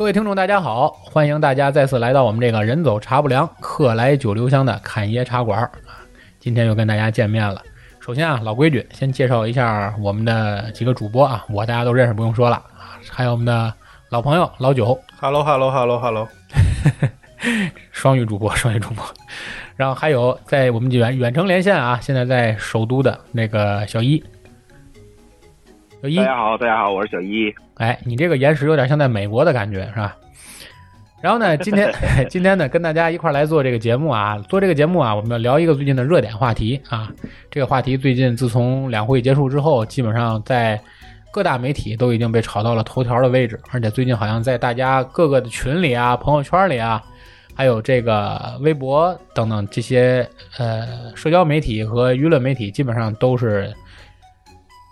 各位听众，大家好！欢迎大家再次来到我们这个人走茶不凉，客来酒留香的侃爷茶馆啊！今天又跟大家见面了。首先啊，老规矩，先介绍一下我们的几个主播啊，我大家都认识，不用说了啊。还有我们的老朋友老九，Hello，Hello，Hello，Hello，双语主播，双语主播。然后还有在我们远远程连线啊，现在在首都的那个小一。小一，大家好，大家好，我是小一。哎，你这个延时有点像在美国的感觉，是吧？然后呢，今天 今天呢，跟大家一块来做这个节目啊，做这个节目啊，我们要聊一个最近的热点话题啊。这个话题最近自从两会结束之后，基本上在各大媒体都已经被炒到了头条的位置，而且最近好像在大家各个的群里啊、朋友圈里啊，还有这个微博等等这些呃社交媒体和舆论媒体，基本上都是。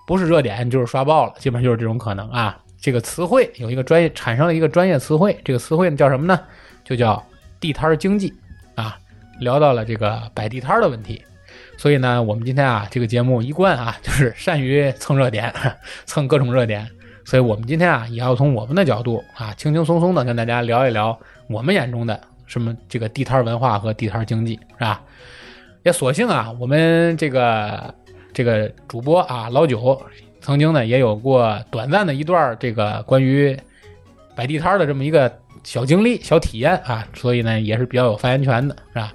不是热点就是刷爆了，基本上就是这种可能啊。这个词汇有一个专业产生了一个专业词汇，这个词汇呢叫什么呢？就叫地摊经济啊。聊到了这个摆地摊的问题，所以呢，我们今天啊这个节目一贯啊就是善于蹭热点，蹭各种热点。所以我们今天啊也要从我们的角度啊轻轻松松的跟大家聊一聊我们眼中的什么这个地摊文化和地摊经济，是吧？也索性啊我们这个。这个主播啊，老九曾经呢也有过短暂的一段这个关于摆地摊的这么一个小经历、小体验啊，所以呢也是比较有发言权的，是吧？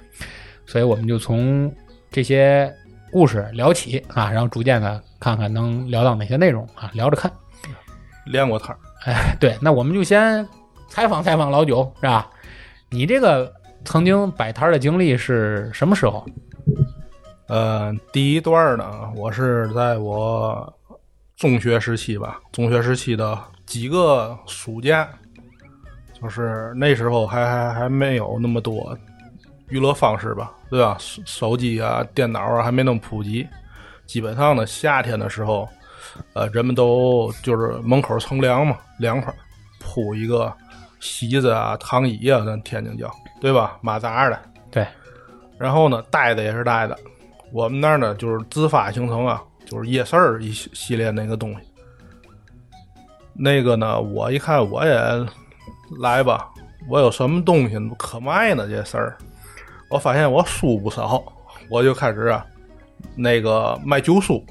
所以我们就从这些故事聊起啊，然后逐渐的看看能聊到哪些内容啊，聊着看。练过摊儿，哎，对，那我们就先采访采访老九，是吧？你这个曾经摆摊的经历是什么时候？呃，第一段呢，我是在我中学时期吧，中学时期的几个暑假，就是那时候还还还没有那么多娱乐方式吧，对吧？手机啊、电脑啊还没那么普及，基本上呢，夏天的时候，呃，人们都就是门口乘凉嘛，凉快，铺一个席子啊、躺椅啊，咱天津叫，对吧？马扎的，对。然后呢，呆的也是带的。我们那儿呢，就是自发形成啊，就是夜市儿一系列那个东西。那个呢，我一看我也来吧，我有什么东西可卖呢？这事儿，我发现我书不少，我就开始啊，那个卖旧书，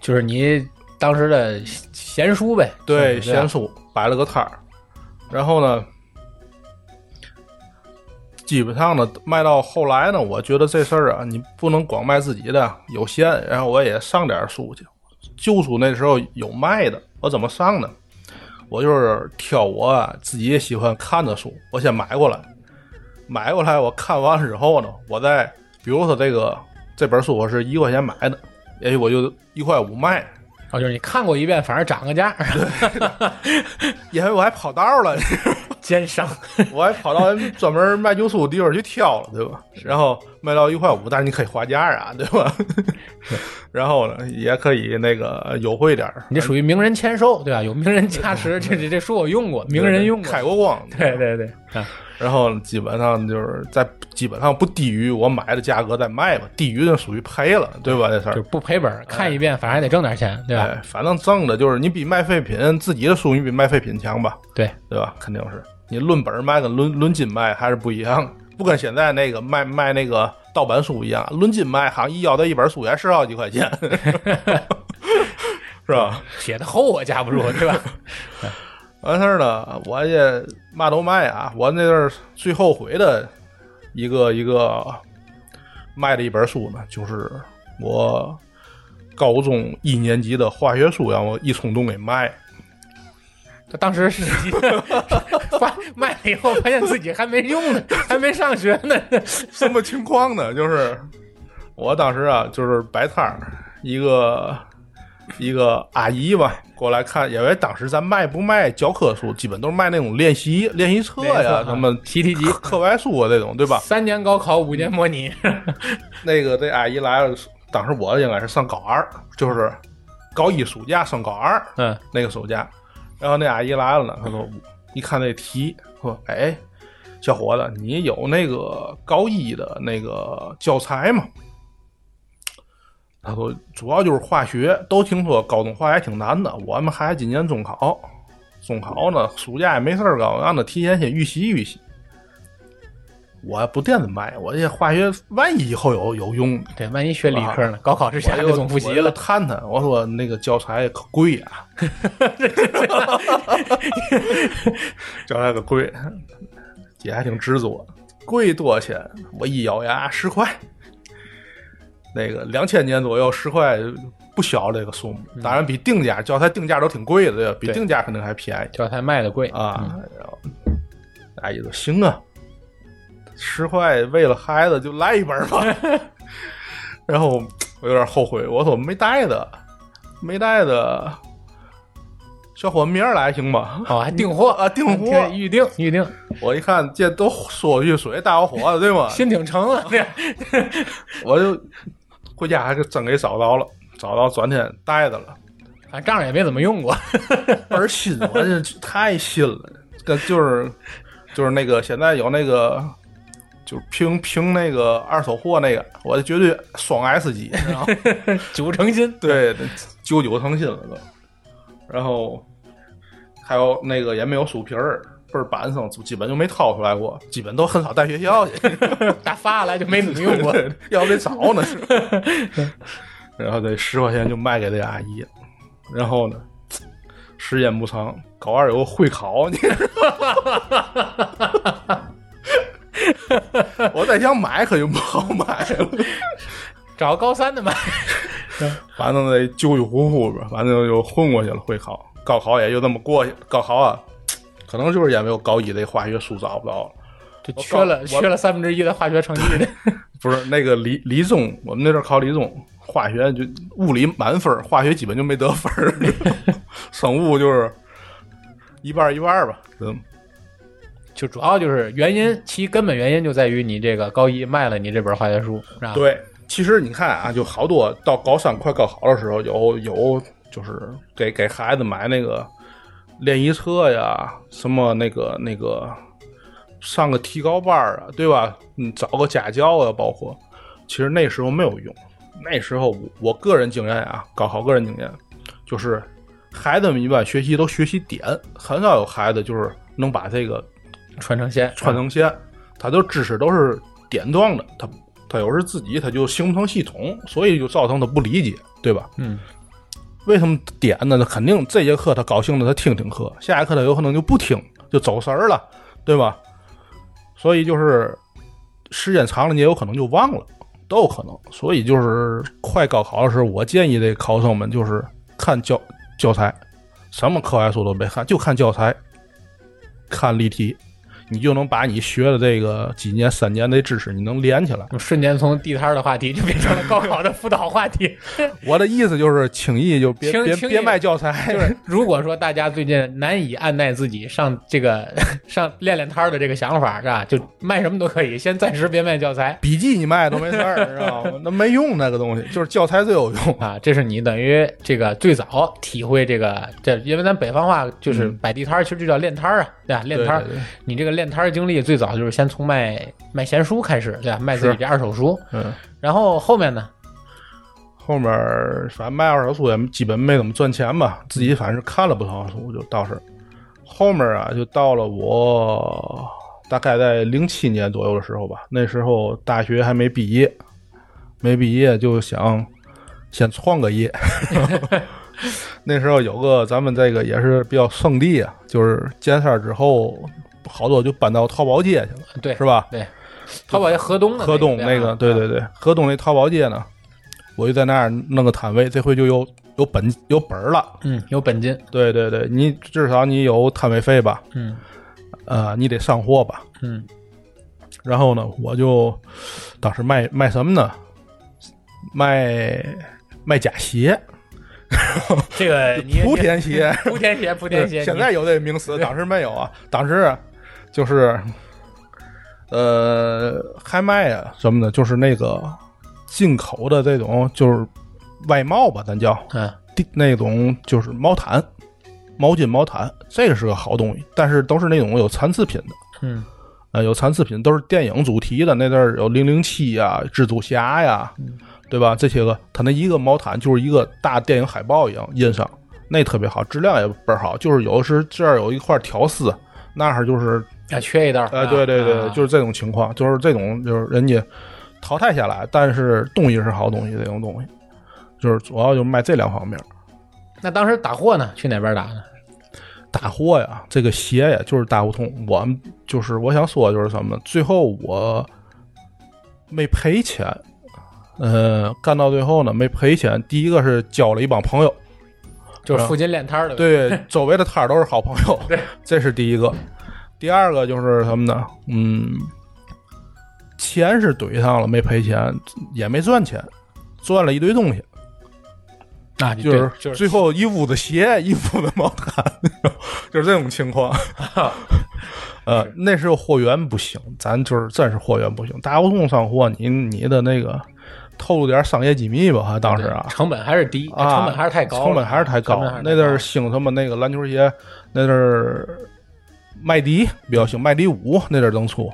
就是你当时的闲书呗。对，闲书摆了个摊儿，然后呢。基本上呢，卖到后来呢，我觉得这事儿啊，你不能光卖自己的，有限。然后我也上点书去，旧书那时候有卖的，我怎么上呢？我就是挑我自己喜欢看的书，我先买过来，买过来我看完之后呢，我再比如说这个这本书我是一块钱买的，也许我就一块五卖。哦，就是你看过一遍，反正涨个价，因为 我还跑道了。奸商，我还跑到专门卖旧书的地方去挑了，对吧？然后卖到一块五，但是你可以划价啊，对吧？然后呢，也可以那个优惠点儿你这属于名人签售，对吧？有名人加持，这这这书我用过，名人用过，开过光。对对对。然后基本上就是在基本上不低于我买的价格再卖吧，低于就属于赔了，对吧？这事儿就不赔本，看一遍反正还得挣点钱，对吧？反正挣的就是你比卖废品自己的书，你比卖废品强吧？对对吧？肯定是。你论本卖跟论论斤卖还是不一样，不跟现在那个卖卖那个盗版书一样，论斤卖，好像一要的一本书也是好几块钱，是吧？写的厚我架不住，对吧？完事儿呢，我也嘛都卖啊。我那阵儿最后悔的一个一个卖的一本书呢，就是我高中一年级的化学书，让我一冲动给卖。他当时是 发卖了以后，发现自己还没用呢，还没上学呢。什么情况呢？就是我当时啊，就是摆摊儿，一个一个阿姨吧过来看，因为当时咱卖不卖教科书，基本都是卖那种练习练习册呀，什么习题集、课外书啊这种，对吧？三年高考，五年模拟。那个这阿姨来了，当时我应该是上高二，就是高一暑假上高二，嗯，那个暑假。然后那阿姨来了呢，她说：“一看那题，说，哎，小伙子，你有那个高一的那个教材吗？”他说：“主要就是化学，都听说高中化学挺难的。我们孩子今年中考，中考呢，暑假也没事儿干，让他提前先预习预习。我不惦着卖，我这化学万一以后有有用，对，万一学理科呢？高考之前还我就总复习了。探探，我说那个教材可贵呀、教材可贵，姐还挺执着，贵多少钱？我一咬牙十块，那个两千年左右十块不小这个数目，当然比定价教材定价都挺贵的？比对定价肯定还便宜教材卖的贵啊。然后大爷说行啊，十块为了孩子就来一本吧。然后我有点后悔，我说没带的，没带的，小伙明儿来行吗？哦，还订货啊订货 预定预定，我一看这都说句水，大小伙子对吗？心挺诚了。对，我就回家还是真给找到了，找到转天带的了，反正账也没怎么用过。倍儿新，我这太新了，跟就是就是那个现在有那个。就是评评那个二手货那个，我这绝对双 S 级，然后 九成新，对，九九成新了都。然后还有那个也没有书皮儿，倍儿板生，基本就没掏出来过，基本都很少带学校去，打发来就没怎么用过。要不得找呢。然后这十块钱就卖给这阿姨，然后呢，时间不长，高二有个会考，你知道吗 我再想买可就不好买了。找高三的买，反正得救救糊糊吧，反正就混过去了。会考、高考也就这么过去了。高考啊，可能就是因为我高一的化学书找不着了，就缺了我缺了三分之一的化学成绩的。不是那个理理综，我们那阵考理综，化学就物理满分，化学基本就没得分儿生物就是一半一半儿吧。嗯，就主要就是原因，其根本原因就在于你这个高一卖了你这本化学书，对，其实你看啊，就好多到高三快高考的时候，有有就是给给孩子买那个练习册呀，什么那个那个上个提高班啊，对吧？嗯，找个家教啊，包括其实那时候没有用。那时候我我个人经验啊，高考个人经验就是孩子们一般学习都学习点，很少有孩子就是能把这个传承线，传承线，他都知识都是点状的，他他有时自己他就形不成系统，所以就造成他不理解，对吧？嗯，为什么点呢？那肯定这节课他高兴的他听听课，下一课他有可能就不听，就走神儿了，对吧？所以就是时间长了，你也有可能就忘了，都有可能。所以就是快高考的时候，我建议这考生们就是看教教材，什么课外书都别看，就看教材，看例题，你就能把你学的这个几年、三年的知识，你能连起来。瞬间从地摊儿的话题就变成了高考的辅导话题。我的意思就是，轻易就别别别卖教材，就是如果说大家最近难以按耐自己上这个 上练练摊儿的这个想法，是吧？就卖什么都可以，先暂时别卖教材笔记你卖都没事儿，知道吗？那没用那个东西，就是教材最有用。啊。这是你等于这个最早体会这个这，因为咱北方话就是摆地摊儿，其实就叫练摊儿啊，对吧？练摊你这个练摊儿经历最早就是先从卖卖闲书开始，对吧？卖自己是这二手书，嗯，然后后面呢，后面反正卖二手书也基本没怎么赚钱吧，自己反正是看了不少书，就倒是后面啊，就到了我大概在零七年左右的时候吧，那时候大学还没毕业，没毕业就想先创个业。那时候有个咱们这个也是比较圣地啊，就是建设之后，好多就搬到淘宝街去了，对，是吧？对，淘宝街河东的河东那个，对对对，河东那淘宝街呢，我就在那儿弄个摊位，这回就有有本有本儿了。嗯，有本金，对对对，你至少你有摊位费吧，嗯呃，你得上货吧。嗯然后呢，我就当时卖卖什么呢？卖卖假鞋，这个你 莆田鞋。莆田鞋，莆田鞋，现在有这个名词，当时没有啊。当时就是，呃，嗨卖啊什么的，就是那个进口的这种，就是外贸吧，咱叫你嗯地那种就是毛毯、毛巾、毛毯，这个是个好东西，但是都是那种有残次品的。嗯呃，有残次品都是电影主题的，那阵儿有零零七呀、蜘蛛侠呀，嗯对吧？这些个，它那一个毛毯就是一个大电影海报一样印上，那特别好，质量也倍儿好。就是有的是这儿有一块条丝，那儿就是啊，缺一道儿。哎，对对对，啊就是这种情况，就是这种就是人家淘汰下来，但是东西是好东西，这种东西就是主要就是卖这两方面。那当时打货呢？去哪边打呢？打货呀，这个鞋呀，就是大胡同。我们就是我想说的就是什么呢？最后我没赔钱，呃，干到最后呢没赔钱。第一个是交了一帮朋友，就是附近练摊的。，对，周围的摊儿都是好朋友，对，这是第一个。第二个就是什么呢？嗯，钱是怼上了，没赔钱，也没赚钱，赚了一堆东西，啊，就是就是最后一屋子鞋，一屋子毛毯，就是这种情况。呃，那时候货源不行，咱就是真是货源不行。大胡同上货，你你的那个透露点商业机密吧？哈，当时啊，成本还是低，啊，成本还是太高，成本还是太高那阵儿兴什么那个篮球鞋，那阵儿麦迪比较兴，麦迪五那阵儿正出，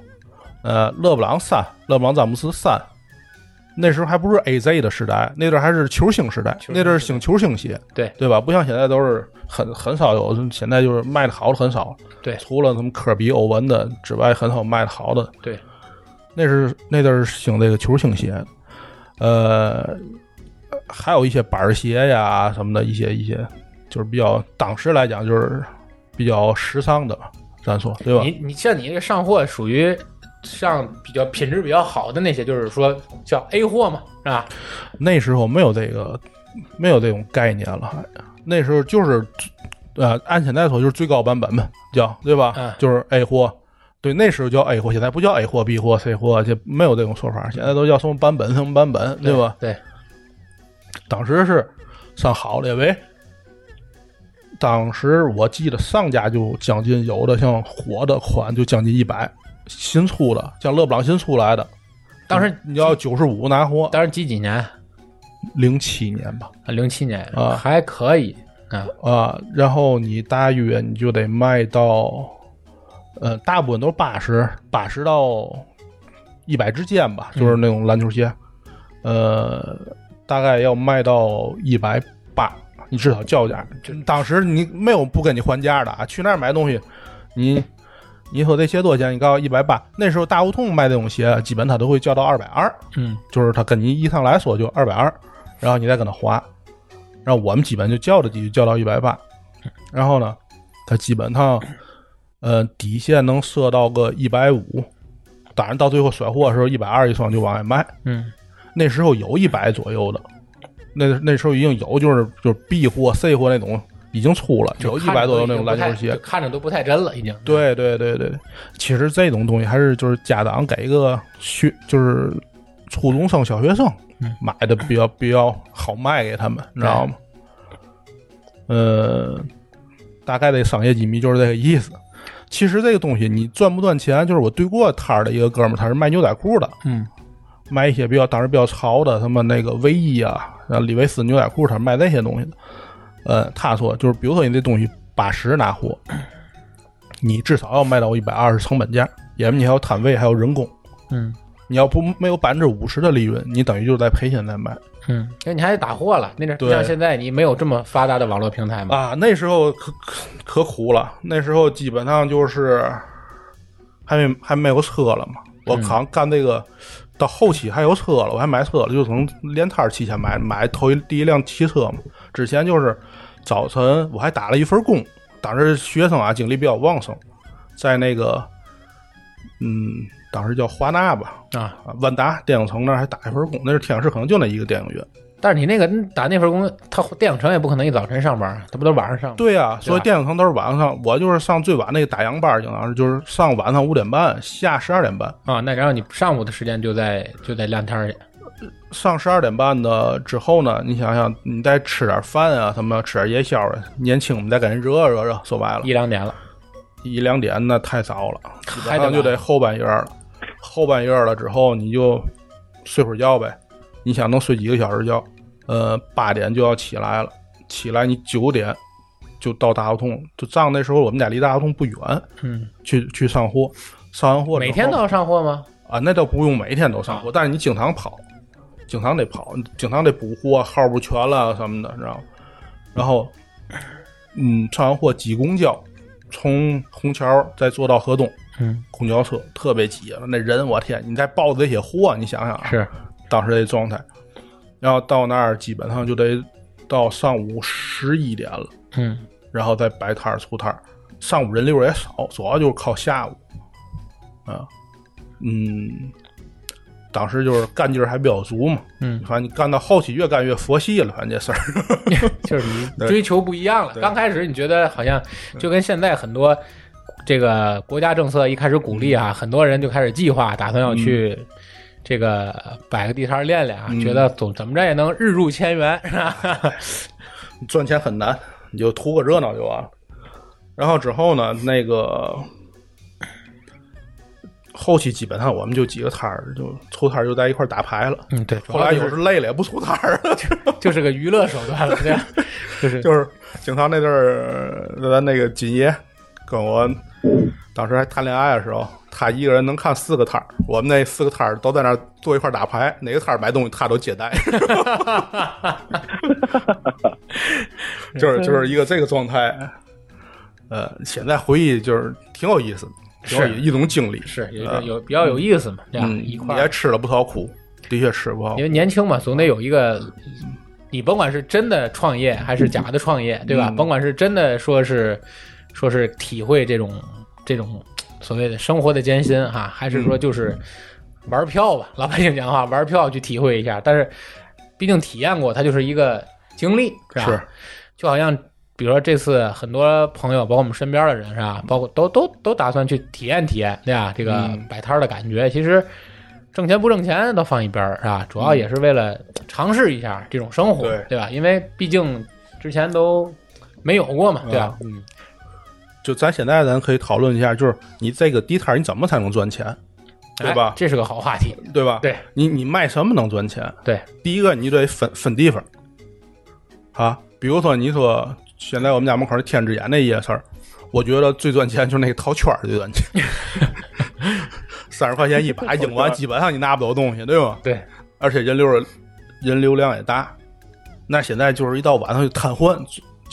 呃，勒布朗三，勒布朗詹姆斯三。那时候还不是 AZ 的时代，那阵儿还是球星时代，那阵儿兴球星鞋，对。对吧？不像现在都是很很少有，现在就是卖的好的很少，对。除了什么科比、欧文的之外，很少卖的好的。对，那是那阵儿兴这个球星鞋，呃，还有一些板儿鞋呀什么的，一些一些，就是比较当时来讲就是比较时尚的，咱说对吧？你你像你这上货属于上比较品质比较好的那些，就是说叫 A 货嘛，是吧？那时候没有这个没有这种概念了，还那时候就是呃，按现在说就是最高版本嘛，叫对吧？嗯就是 A 货。对，那时候叫 A 货，现在不叫 A 货、B 货、C 货，就没有这种说法。现在都叫什么版本、什么版本，对吧？对，当时是上好列为，当时我记得上家就将近有的像火的款就将近一百，新出的像勒布朗新出来的，当时你要九十五拿货，当时几几年？零七年吧，啊，零七年啊还可以啊，啊，然后你大约你就得卖到，呃，大部分都是八十，八十到一百之间吧，就是那种篮球鞋，呃，大概要卖到一百八，你至少叫价。就当时你没有不跟你还价的啊，去那儿买东西，你你说这鞋多少钱？你告诉我一百八，那时候大胡同卖这种鞋，基本他都会叫到二百二，嗯，就是他跟你一上来说就二百二，然后你再跟他划，然后我们基本就叫的就叫到一百八，然后呢，他基本上呃底线能设到个一百五，当然到最后甩货的时候一百二一双就往外卖，嗯，那时候有一百左右的，那那时候已经有就是就是 B 货 C 货那种已经出了，有一百多的那种篮球鞋，看着都不太真了，已经。对对对对，对，其实这种东西还是就是家长给一个学，就是初中生、小学生嗯买的比较比较好卖给他们，你知道吗？呃，大概的商业机密就是这个意思。其实这个东西你赚不赚钱，就是我对过摊儿的一个哥们儿，他是卖牛仔裤的，嗯卖一些比较当时比较潮的，什么那个卫衣啊，然后李维斯牛仔裤，他卖那些东西的。呃，他说就是，比如说你这东西八十拿货，你至少要卖到一百二十成本价，因为你还有摊位，还有人工。嗯你要不没有百分之五十的利润，你等于就是在赔钱在卖嗯，那你还得打货了，那阵对像现在你没有这么发达的网络平台嘛。啊。那时候可可可苦了，那时候基本上就是还没还没有车了嘛。我扛干这个到后期还有车了，我还买车了，就从连摊儿期间买买头一第一辆汽车嘛。之前就是早晨我还打了一份工，当时学生啊精力比较旺盛，在那个嗯当时叫华纳吧啊，啊万达电影城那儿还打一份工，那是天津市可能就那一个电影院。但是你那个打那份工，他电影城也不可能一早晨上班，他不都晚上上？对呀、所以电影城都是晚上，我就是上最晚那个打烊班，经常是就是上晚上五点半，下十二点半。啊，那然后你上午的时间就在就在亮天儿去。上十二点半的之后呢，你想想，你再吃点饭啊，什么吃点夜宵啊，年轻我们再给人热热热。说白了，一两点了，一两点那太早了，基还得本上就得后半夜了。后半夜了之后，你就睡会儿觉呗。你想能睡几个小时觉？呃，八点就要起来了，起来你九点就到大胡同，就仗那时候我们家离大胡同不远，嗯，去去上货，上完货每天都要上货吗？啊，那倒不用每天都上货，但是你经常跑，经常得跑，经常得补货，号不全了什么的，知道吗？然后嗯，上完货挤公交，从虹桥再坐到河东，嗯，公交车特别挤了，那人我天，你再抱着这些货，你想想啊，是，当时这状态，然后到那儿基本上就得到上午十一点了，嗯。然后再摆摊儿出摊儿，上午人流也少，主要就是靠下午，啊，嗯，当时就是干劲儿还比较足嘛，嗯，反正你干到后期越干越佛系了，反正这事儿，就是你追求不一样了。刚开始你觉得好像就跟现在很多这个国家政策一开始鼓励啊，很多人就开始计划，打算要去这个摆个地摊练练啊，嗯觉得总怎么着也能日入千元，是吧？赚钱很难，你就图个热闹就完了。然后之后呢，那个后期基本上我们就几个摊儿，就出摊儿就在一块儿打牌了。嗯，对，后来有时累了也不出摊儿了，就是个娱乐手段了，对吧？就是就是经常那阵儿，咱那个金爷跟我当时还谈恋爱的时候，他一个人能看四个摊儿，我们那四个摊儿都在那儿坐一块儿打牌，哪个摊儿买东西他都接待，就是就是一个这个状态。呃，现在回忆就是挺有意思的，挺有是一种经历，是有呃有比较有意思嘛，这样嗯，一块也吃了不少苦，的确吃不少因。为年轻嘛，总得有一个，你甭管是真的创业还是假的创业，对吧？嗯甭管是真的说是说是体会这种这种所谓的生活的艰辛哈，还是嗯说就是玩票吧，老百姓讲话玩票去体会一下。但是毕竟体验过，它就是一个经历，是吧？是就好像。比如说这次很多朋友，包括我们身边的人，是吧？包括都都都打算去体验体验，对吧？这个嗯摆摊的感觉，其实挣钱不挣钱都放一边儿，是吧？主要也是为了尝试一下这种生活，对吧？因为毕竟之前都没有过嘛，对吧？嗯，就咱现在咱可以讨论一下，就是你这个地摊儿你怎么才能赚钱，对吧哎这是个好话题。对吧？对，你你卖什么能赚钱？对，第一个你得分分地方啊，比如说你说现在我们家门口那天之眼那夜市儿，我觉得最赚钱就是那个套圈儿最赚钱，三十块钱一把，赢完基本上你拿不走东西，对吧？对，而且人流人流量也大，那现在就是一到晚上就瘫痪，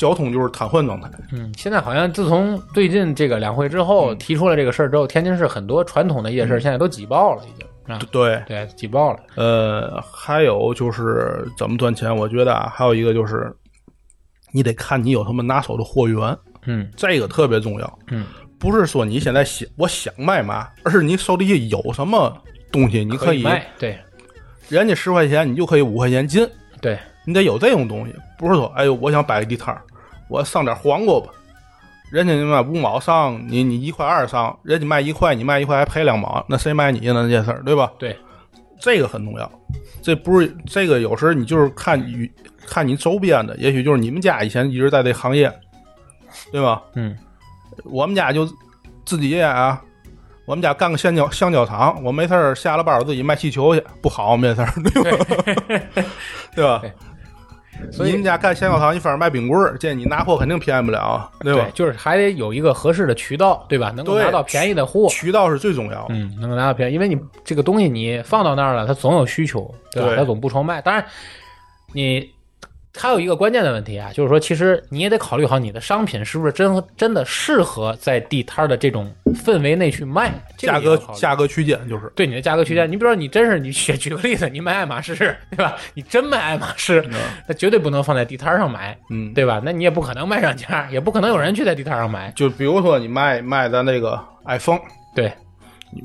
交通就是瘫痪状态。嗯，现在好像自从最近这个两会之后嗯提出了这个事儿之后，天津市很多传统的夜市现在都挤爆了，已经啊，对，对，挤爆了。呃，还有就是怎么赚钱？我觉得啊，还有一个就是，你得看你有什么拿手的货源，嗯这个特别重要。嗯，不是说你现在想我想卖嘛，而是你手里有什么东西，你可以可卖，对人家十块钱，你就可以五块钱进，对，你得有这种东西。不是说，哎呦，我想摆个地摊儿，我上点黄瓜吧。人家卖五毛上，你你一块二上，人家卖一块，你卖一块还赔两毛，那谁买你呢？这事儿对吧？对，这个很重要。这不是这个，有时你就是看与看你周边的，也许就是你们家以前一直在这行业，对吧？嗯我们家就自己啊，我们家干个橡胶橡胶厂，我没事儿下了班我自己卖气球去，不好没事儿，对吧？对吧？所以你们家干橡胶厂，你反而卖冰棍儿，这你拿货肯定便宜不了，对吧？就是还得有一个合适的渠道，对吧？能够拿到便宜的货，渠道是最重要的。嗯，能够拿到便宜，因为你这个东西你放到那儿了，它总有需求，对吧？对它总不愁卖。当然，你还有一个关键的问题啊，就是说，其实你也得考虑好你的商品是不是真真的适合在地摊儿的这种氛围内去卖，这个价格价格区间就是，对你的价格区间，你比如说你真是你举举个例子，你卖爱马仕，对吧？你真卖爱马仕，那绝对不能放在地摊儿上买，嗯，对吧？那你也不可能卖上价，也不可能有人去在地摊儿上买，就比如说你卖卖咱那个 iPhone，对。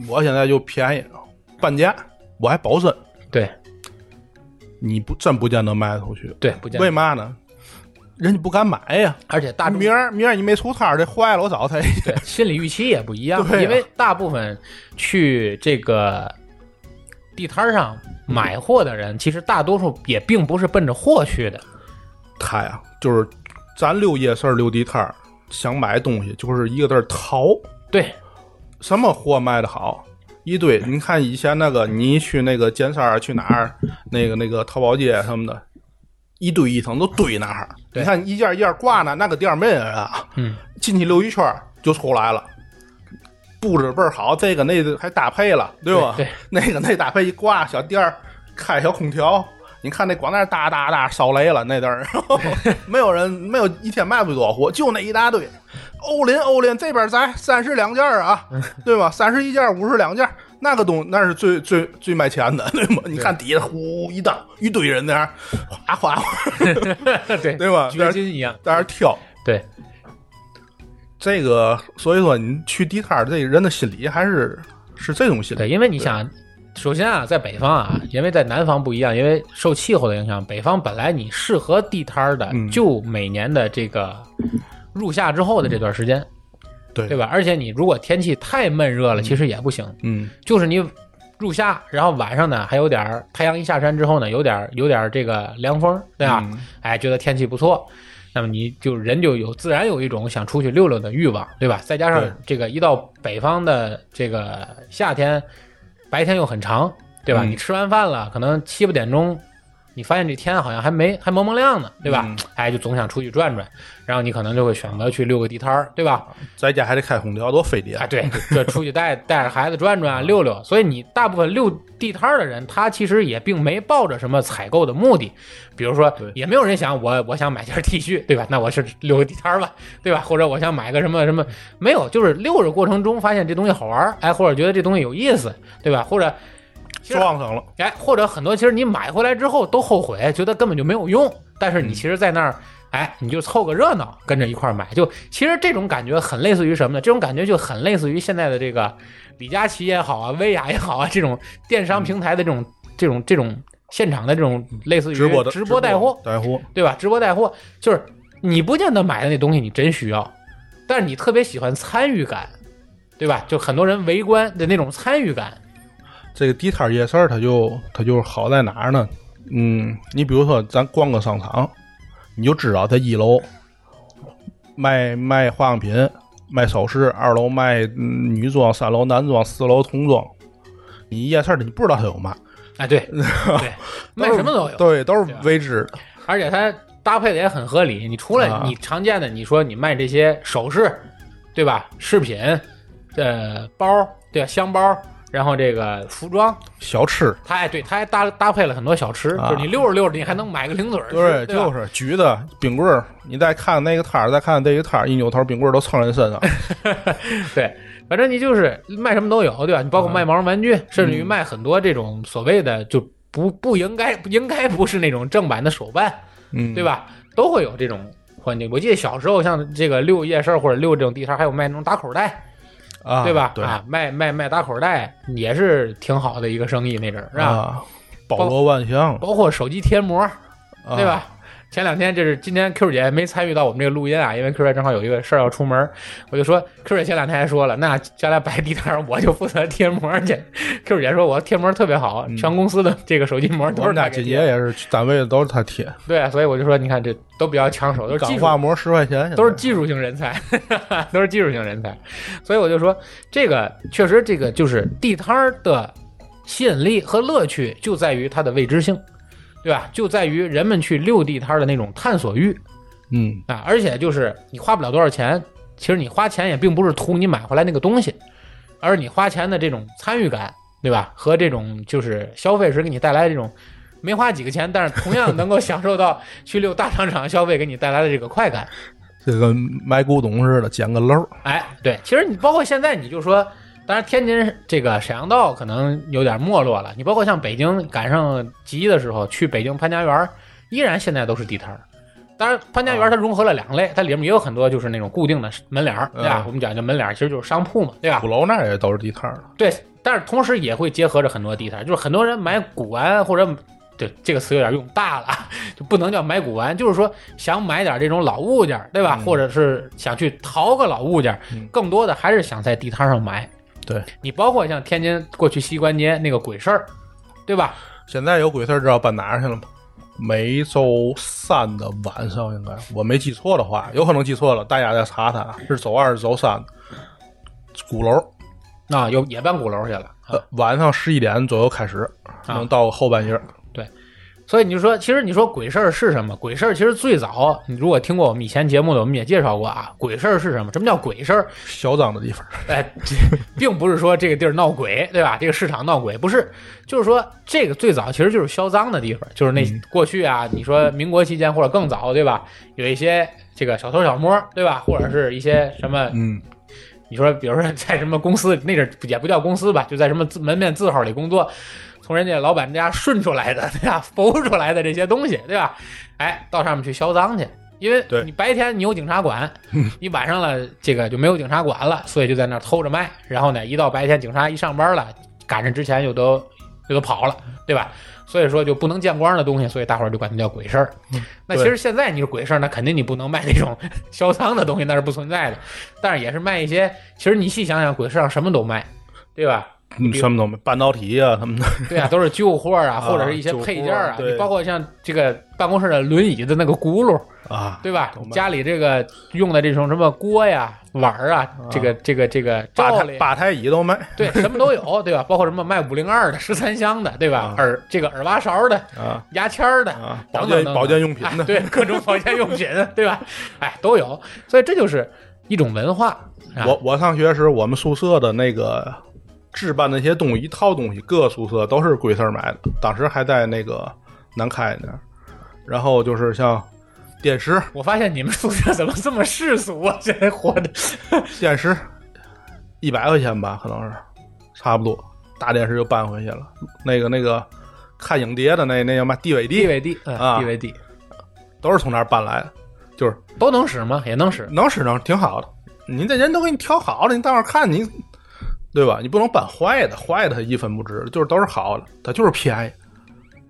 我现在就便宜半价，我还保真，对你不真不见得卖得出去，对，不见得。为嘛呢？人家不敢买呀。而且大明儿明儿你没出摊儿，这坏了我找他去。对，心理预期也不一样，因为大部分去这个地摊儿上买货的人，其实大多数也并不是奔着货去的。他呀，就是咱溜夜市儿溜地摊儿，想买东西就是一个字儿淘。对，什么货卖的好？一堆，你看以前那个，你去那个尖山儿去哪儿，那个那个淘宝街什么的，一堆一层都堆那儿。你看一件一件挂那，那个店儿没人啊，嗯，进去溜一圈儿就出来了，布置倍儿好，这个那个还搭配了，对吧？对对 那个那搭配一挂小店儿，开小空调，你看那光那哒哒哒烧雷了那阵儿，然 后没有人没有一天卖不多货，就那一大堆。欧林欧林这边咱三十两件儿啊，对吧？三十一件五十两件儿，那个东那是最最最卖钱的，对吗？你看底下呼一荡一堆人在那儿哗哗哗，对对吧？掘金一样，在那儿挑。对，这个所以说你去地摊儿，这个人的心理还是是这种心理。对，因为你想，首先啊，在北方啊，因为在南方不一样，因为受气候的影响，北方本来你适合地摊儿的，嗯。就每年的这个入夏之后的这段时间，对。对吧？而且你如果天气太闷热了，其实也不行，嗯。就是你入夏，然后晚上呢还有点儿太阳一下山之后呢，有点儿有点儿这个凉风，对吧？嗯。哎，觉得天气不错，那么你就人就有自然有一种想出去溜溜的欲望，对吧？再加上对。这个一到北方的这个夏天，白天又很长，对吧？嗯你吃完饭了，可能七八点钟，你发现这天好像还没还蒙蒙亮呢，对吧？嗯哎，就总想出去转转，然后你可能就会选择去溜个地摊儿，对吧？在家还得开空调，多费电啊，。对，这出去带带着孩子转转溜溜，所以你大部分溜地摊儿的人，他其实也并没抱着什么采购的目的，比如说也没有人想我我想买件 T 恤，对吧？那我是溜个地摊儿吧，对吧？或者我想买个什么什么，没有，就是溜着过程中发现这东西好玩儿，哎，或者觉得这东西有意思，对吧？或者撞上了，哎，或者很多其实你买回来之后都后悔，觉得根本就没有用，但是你其实在那儿，哎，你就凑个热闹，跟着一块儿买，就其实这种感觉很类似于什么呢？这种感觉就很类似于现在的这个李佳琦也好啊，薇娅也好啊，这种电商平台的这种、这种这种现场的这种类似于直播的直播带货，带货，对吧？直播带货就是你不见得买的那东西你真需要，但是你特别喜欢参与感，对吧？就很多人围观的那种参与感，这个地摊夜市儿，它就它就好在哪儿呢？嗯，你比如说咱逛个商场，你就知道它一楼卖卖化妆品、卖首饰，二楼卖、嗯、女装，三楼男装，四楼童装。你夜市儿的你不知道它有嘛，哎，对 对，卖什么都有，对，都是未知的。而且它搭配的也很合理。你除了啊你常见的，你说你卖这些首饰，对吧？饰品，呃，包，对吧？香包，然后这个服装，小吃，它还对，它还搭搭配了很多小吃，啊就是你溜着溜着，你还能买个零嘴儿吃，对，就是橘子、冰棍儿。你再看那个摊儿，再看这个摊儿，一扭头，冰棍儿都蹭人身上。对。反正你就是卖什么都有，对吧？你包括卖毛绒玩具，甚至于卖很多这种所谓的就不不应该不应该不是那种正版的手办，嗯，对？吧？都会有这种环境。我记得小时候像这个溜夜市或者溜这种地摊，还有卖那种打口袋，啊，对吧？对啊，卖卖卖打口袋也是挺好的一个生意，那阵儿是吧？啊，包罗万象，包括手机贴膜，啊对？吧？前两天这是今天 Q 姐没参与到我们这个录音啊，因为 Q 姐正好有一个事儿要出门，我就说 Q 姐前两天还说了，那将来摆地摊儿我就负责贴膜去。Q 姐说我贴膜特别好，嗯全公司的这个手机膜都是们家金她给贴爷也是单位的都是他贴，对啊，所以我就说你看这都比较抢手，都是技术钢化膜十块钱，都是技术性人才，都是技术性人才，所以我就说，这个确实，这个就是地摊的吸引力和乐趣就在于它的未知性，对吧？就在于人们去溜地摊儿的那种探索欲嗯啊，而且就是你花不了多少钱，其实你花钱也并不是图你买回来那个东西，而是你花钱的这种参与感，对吧？和这种就是消费时给你带来的这种。没花几个钱，但是同样能够享受到去溜大商场消费给你带来的这个快感。这跟买古董似的，捡个漏儿。哎，对，其实你包括现在，你就说，当然天津这个沈阳道可能有点没落了，你包括像北京赶上集的时候，去北京潘家园，依然现在都是地摊儿。当然，潘家园它融合了两类，它里面也有很多就是那种固定的门脸儿，对吧？嗯我们讲叫门脸儿，其实就是商铺嘛，对吧鼓？楼那儿也都是地摊儿的。对，但是同时也会结合着很多地摊儿，就是很多人买古玩或者。对这个词有点用大了，就不能叫买古玩，就是说想买点这种老物件，对吧？嗯或者是想去淘个老物件更多的还是想在地摊上买。对你包括像天津过去西关街那个鬼事儿，对吧？现在有鬼事儿知道搬哪儿去了吗？每周三的晚上，应该我没记错的话，有可能记错了，大家再查查，是周二、周三。鼓楼，啊，有也搬鼓楼去了。啊呃，晚上十一点左右开始，啊能到后半夜。所以你就说，其实你说鬼事儿是什么？鬼事儿其实最早，你如果听过我们以前节目的，我们也介绍过啊。鬼事儿是什么？什么叫鬼事儿？嚣张的地方，哎，并不是说这个地儿闹鬼，对吧？这个市场闹鬼不是，就是说这个最早其实就是销赃的地方，就是那嗯过去啊，你说民国期间或者更早，对吧？有一些这个小偷小摸，对吧？或者是一些什么嗯，你说，比如说在什么公司，那阵儿也不叫公司吧，就在什么字门面字号里工作，从人家老板家顺出来的，对吧？浮出来的这些东西，对吧？哎，到上面去销赃去，因为你白天你有警察管，你晚上了这个就没有警察管了，所以就在那儿偷着卖。然后呢，一到白天警察一上班了，赶上之前又都又都跑了，对吧？所以说就不能见光的东西，所以大伙儿就管它叫鬼事儿。那其实现在你是鬼事儿，那肯定你不能卖那种销赃的东西，那是不存在的。但是也是卖一些，其实你细想想，鬼市上什么都卖，对吧？嗯什么都没，半导体啊什么的，对啊，都是旧货啊，啊或者是一些配件啊。包括像这个办公室的轮椅的那个轱辘，啊，对吧家里这个用的这种什么锅呀、碗儿啊，这个这个这个吧罩里，台吧台椅都卖对，什么都有，对吧？包括什么卖五零二的、十三香的，对吧啊？耳这个耳挖勺的、啊牙签的。啊，保健保健用品的，哎对各种保健用品，对吧？哎，都有，所以这就是一种文化。啊我我上学时，我们宿舍的那个置办那些东西，一套东西，各个宿舍都是鬼事儿买的。当时还在那个南开那儿，然后就是像电视，我发现你们宿舍怎么这么世俗啊？现在活的 电视一百块钱吧，可能是差不多。大电视就搬回去了。那个那个看影碟的那那叫嘛 DVD，DVD 嗯啊 DVD 都是从那儿搬来的，就是都能使吗？也能使。能使能挺好的。你这人都给你调好了，你到那儿看你，对吧？你不能搬坏的，坏的它一分不值，就是都是好的，它就是便宜，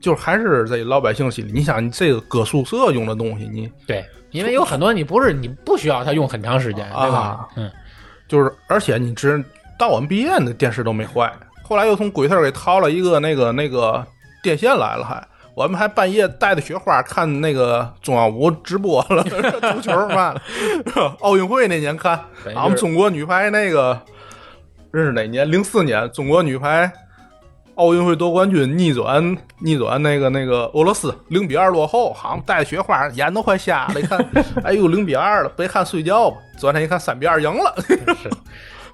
就是还是这老百姓心里。你想，你这个搁宿舍用的东西，你对，因为有很多你不是你不需要它用很长时间，对吧啊？嗯，就是，而且你知到我们毕业那电视都没坏，后来又从鬼特给掏了一个那个那个电线来了还。我们还半夜带着雪花看那个中央五直播了，足球嘛的，奥运会那年看，对俺们中国女排那个，这是哪年？零四年，中国女排奥运会夺冠军逆转逆转那个那个俄罗斯零比二落后，好像带着雪花，眼都快瞎了。一看，哎呦零比二了，别看睡觉吧。昨天一看三比二赢了，是，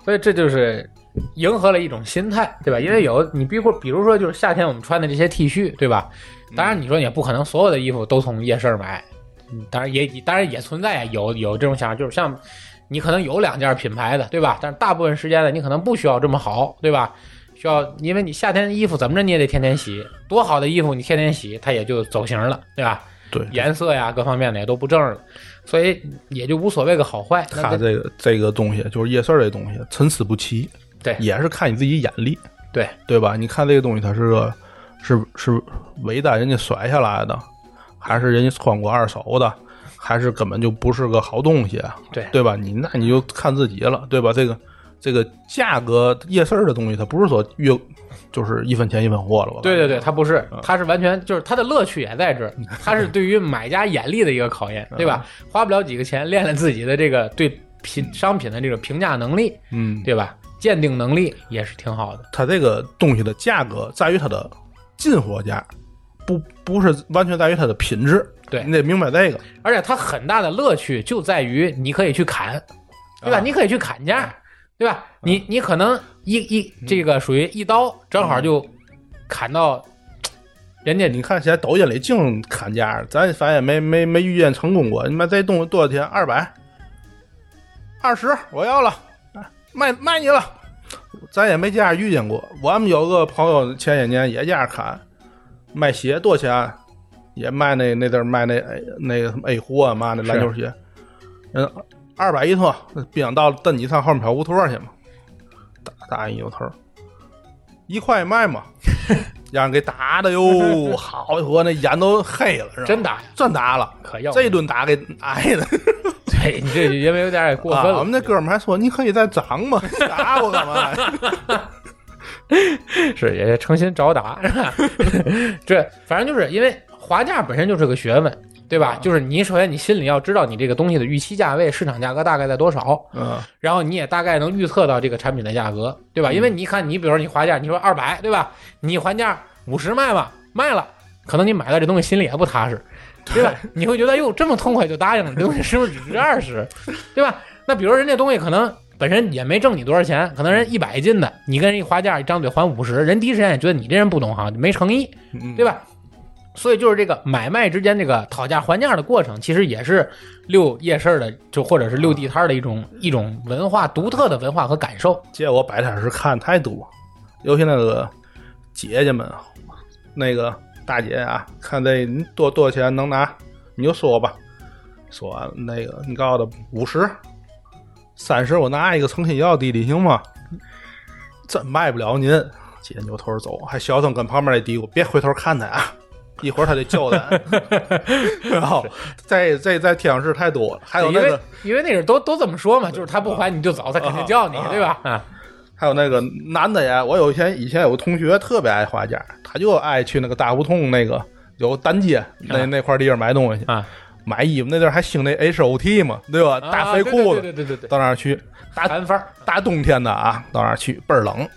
所以这就是迎合了一种心态，对吧？因为有你比如比如说就是夏天我们穿的这些 T 恤，对吧？当然你说也不可能所有的衣服都从夜市买，嗯，当然也当然也存在有有这种想法，就是像你可能有两件品牌的，对吧？但是大部分时间呢，你可能不需要这么好，对吧？需要，因为你夏天的衣服怎么着你也得天天洗，多好的衣服你天天洗，它也就走形了，对吧？对颜色呀各方面的也都不正了，所以也就无所谓个好坏。那他这个这个东西就是夜市这东西参差不齐，对也是看你自己眼力，对对吧？你看这个东西，它是个是是尾单人家甩下来的，还是人家穿过二手的，还是根本就不是个好东西，啊对对吧？你那你就看自己了，对吧？这个这个价格夜市儿的东西，它不是说越就是一分钱一分货了，吧对对对，它不是，嗯它是完全就是它的乐趣也在这儿，它是对于买家眼力的一个考验，对吧？嗯花不了几个钱，练练自己的这个对品商品的这个评价能力，嗯，对吧？鉴定能力也是挺好的。它这个东西的价格在于它的进货价，不不是完全在于它的品质，对你得明白这个。而且它很大的乐趣就在于你可以去砍，对吧？啊你可以去砍价，对吧？你你可能一一这个属于一刀正好就砍到人家你看现在抖音里净砍价，咱反正没没没遇见成功过。你妈这东西多少钱？二百，二十，我要了，卖卖你了。咱也没这样遇见过。我们有个朋友前些年也这样砍，卖鞋多少钱？也卖那那阵儿卖那 A 那个什么 A 货啊嘛那篮球鞋，嗯，二百一套，不想到蹬你上后面小胡同去嘛，打打一油头，一块卖嘛，让人给打的哟，好家伙，那眼都黑了，是吧？真打呀，真打了，可要这一顿打给挨的。对你这因为有点过分啊，了。我们那哥们儿还说：“你可以再涨嘛，打我干嘛呀是也诚心找打，是吧？这反正就是因为划价本身就是个学问，对吧？就是你首先你心里要知道你这个东西的预期价位、市场价格大概在多少，？”嗯，然后你也大概能预测到这个产品的价格，对吧？因为你看，你比如说你划价，你说二百，对吧？你还价五十卖吧，卖了，可能你买到这东西心里也不踏实，对吧？你会觉得哟，这么痛快就答应了，这东西是不是只值二十，对吧？那比如人家东西可能本身也没挣你多少钱，可能人一百斤的，你跟人一划价，一张嘴还五十，人第一时间也觉得你这人不懂行，没诚意，嗯对吧？所以就是这个买卖之间这个讨价还价的过程，其实也是溜夜市的，就或者是溜地摊的一种一种文化独特的文化和感受。借我摆摊时看太多，尤其那个姐姐们，那个大姐啊，看这多多少钱能拿，你就说吧。说完那个，你告诉他五十、三十，我拿一个诚心要弟弟行吗？真卖不了您。姐扭头走，还小声跟旁边那嘀咕：“别回头看他啊，一会儿他得叫咱。”然后在在在天津市太多了，还有那个因为那个都都这么说嘛，就是他不还你就走，他肯定叫你，啊对吧？啊，还有那个男的呀，我有以前以前有个同学特别爱花家，他就爱去那个大胡同那个有单街那、啊那块地方买东西啊，买衣服那阵儿还兴那 H O T 嘛，对吧？大啊肥裤子，对对对对到那儿去，大韩范儿大冬天的啊，到那儿去倍儿冷，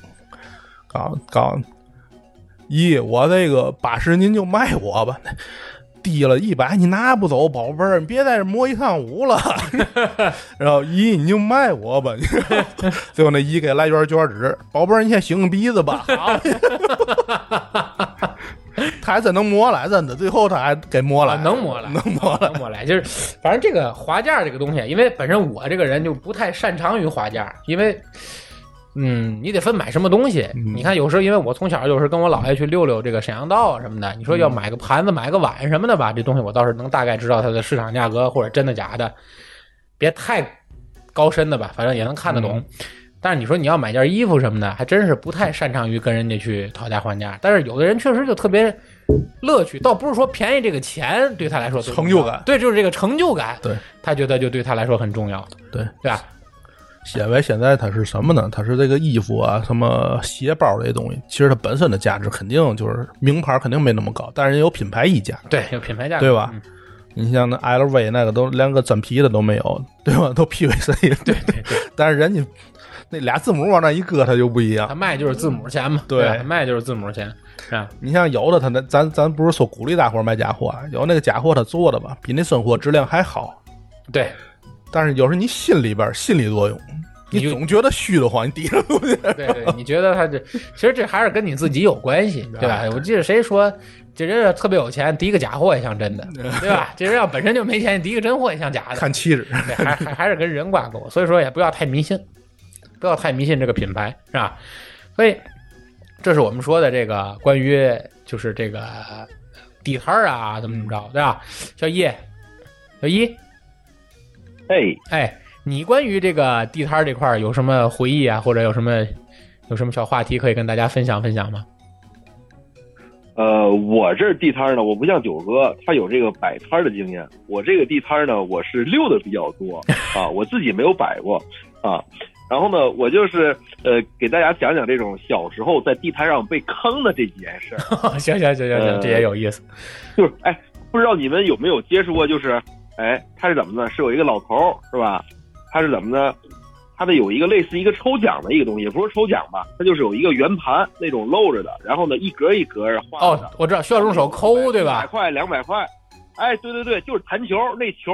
告告姨，我这个八十您就卖我吧。低了一百，你拿不走，宝贝儿，你别在这磨一上午了。然后姨，你就卖我吧。最后那姨给来卷卷纸，宝贝儿，你先擤个鼻子吧。好，他还真能磨来，真的。最后他还给磨来，啊能磨来，能磨来。能磨来，就是反正这个划价这个东西，因为本身我这个人就不太擅长于划价，因为。嗯，你得分买什么东西。嗯你看，有时候因为我从小就是跟我姥爷去溜溜这个沈阳道啊什么的，你说要买个盘子、买个碗什么的吧，这东西我倒是能大概知道它的市场价格或者真的假的，别太高深的吧，反正也能看得懂。但是你说你要买件衣服什么的，还真是不太擅长于跟人家去讨价还价。但是有的人确实就特别乐趣，倒不是说便宜这个钱对他来说成就感对，就是这个成就感，对他觉得就对他来说很重要，对，对吧？因为现在它是什么呢？它是这个衣服啊，什么鞋包这些东西，其实它本身的价值肯定就是名牌肯定没那么高，但是人有品牌溢价，对，有品牌价，对吧嗯你像那 LV 那个都连个真皮的都没有，对吧？都 PVC，对对对，但是人家那俩字母往那一搁，它就不一样他。卖就是字母钱嘛，对卖就是字母钱，是吧？你像有的他那咱咱不是说鼓励大伙儿买假货啊，有那个假货他做的吧，比那真货质量还好，对，但是有时候你心里边心理作用，你你总觉得虚的慌，你抵着东西。对对，你觉得他这，其实这还是跟你自己有关系，对吧？我记得谁说，这人要特别有钱，第一个假货也像真的，对 吧？这人要本身就没钱，第一个真货也像假的，看气质，对，还还还是跟人挂钩，所以说也不要太迷信，不要太迷信这个品牌，是吧？所以这是我们说的这个关于就是这个地摊儿啊，怎么怎么着，对吧？小一，小一，哎，哎，你关于这个地摊这块儿有什么回忆啊，或者有什么有什么小话题可以跟大家分享分享吗？呃，我这地摊呢，我不像九哥，他有这个摆摊的经验。我这个地摊呢，我是溜的比较多 啊，我自己没有摆过啊。然后呢，我就是呃，给大家讲讲这种小时候在地摊上被坑的这几件事儿。行行行行行，呃这也有意思。就是哎，不知道你们有没有接触过？就是哎，他是怎么呢？是有一个老头儿是吧？他是怎么呢？他的有一个类似一个抽奖的一个东西，也不是抽奖吧，它就是有一个圆盘那种露着的，然后呢一格一格儿画的。哦，我知道需要用手抠，对吧？一百块、两百块，哎，对对对，就是弹球，那球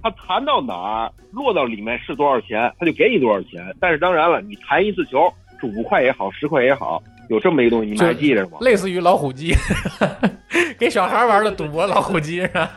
它弹到哪儿，落到里面是多少钱，他就给你多少钱。但是当然了，你弹一次球是五块也好，十块也好，有这么一个东西，你们还记着吗？类似于老虎机，给小孩玩的赌博老虎机是吧？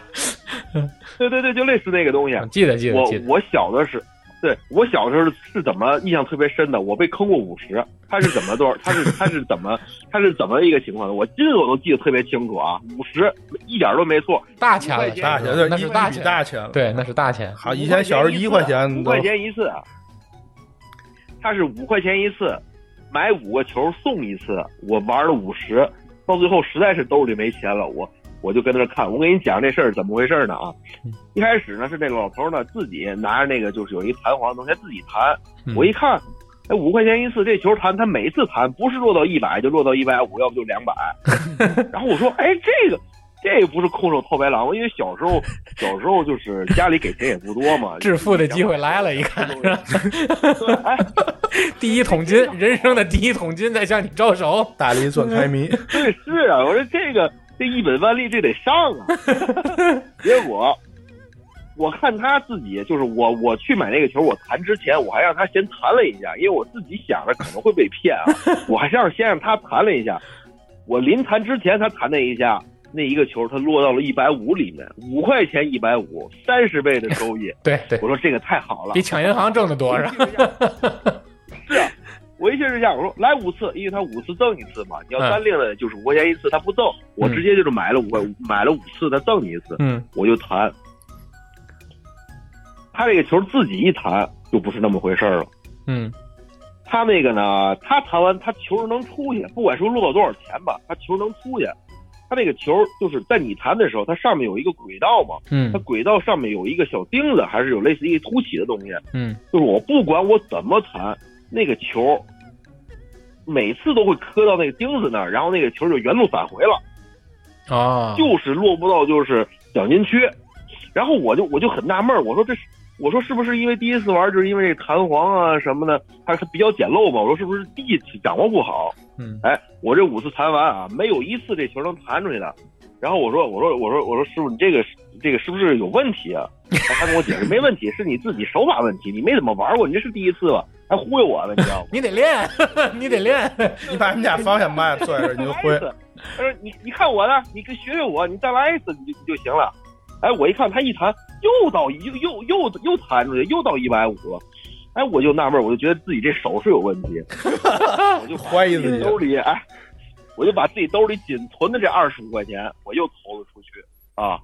对对对，就类似那个东西。记得记得我记。我小的是，对我小时候是怎么印象特别深的？我被坑过五十，他是怎么多少？他是他是怎么他是怎么一个情况的？我今我都记得特别清楚啊，五十一点都没错。大钱大钱，那是大钱，大钱了。对，那是大钱。好，以前小时候一块钱五块钱一次，他是五块钱一次，买五个球送一次。我玩了五十，到最后实在是兜里没钱了，我我就跟那看。我跟你讲这事儿怎么回事呢啊嗯？一开始呢是那个老头呢自己拿着那个就是有一弹簧的东西自己弹，嗯我一看。哎，五块钱一次，这球弹，他每次弹不是落到一百就落到一百五，要不就两百。然后我说，哎，这个这个不是空手套白狼吗？因为小时候 小时候就是家里给钱也不多嘛，致富的机会来了，一看哎，第一桶金，人生的第一桶金在向你招手。大力钻开迷，对，是啊，我说这个这一本万利这得上啊。结果我看他自己就是我我去买那个球，我弹之前我还让他先弹了一下，因为我自己想着可能会被骗啊，我还是让先让他弹了一下。我临弹之前他弹那一下，那一个球他落到了一百五里面，五块钱一百五，三十倍的收益。对对，我说这个太好了，比抢银行挣的多是吧？我一气之下我说来五次，因为他五次赠一次嘛，你要单另的就是五块钱一次，他不赠，我直接就是买了五块，买了五次，他赠你一次，嗯我就弹。他这个球自己一弹就不是那么回事儿了。嗯他那个呢，他弹完他球能出去，不管说落到多少钱吧，他球能出去。他那个球就是在你弹的时候，它上面有一个轨道嘛，嗯它轨道上面有一个小钉子，还是有类似于凸起的东西。嗯就是我不管我怎么弹，那个球每次都会磕到那个钉子那儿，然后那个球就原路返回了，啊，就是落不到就是奖金区。然后我就我就很纳闷，我说这是我说是不是因为第一次玩就是因为这弹簧啊什么的，它它比较简陋嘛？我说是不是第一次掌握不好？嗯哎，我这五次弹完啊，没有一次这球能弹出去的。然后我说我说我说我说师傅你这个这个是不是有问题啊？他跟我解释没问题，是你自己手法问题，你没怎么玩过，你这是第一次吧？还忽悠我呢，你知道吗？你得练，你得练。你把人家方向盘拽着，你就挥。他说你你看我的，你跟学学我，你再来一次你就你就行了。哎，我一看他一弹又到一又又又又弹出去，又到一百五了。哎，我就纳闷，我就觉得自己这手是有问题，我就怀疑自己己兜里哎，我就把自己兜里仅存的这二十五块钱，我又投了出去啊。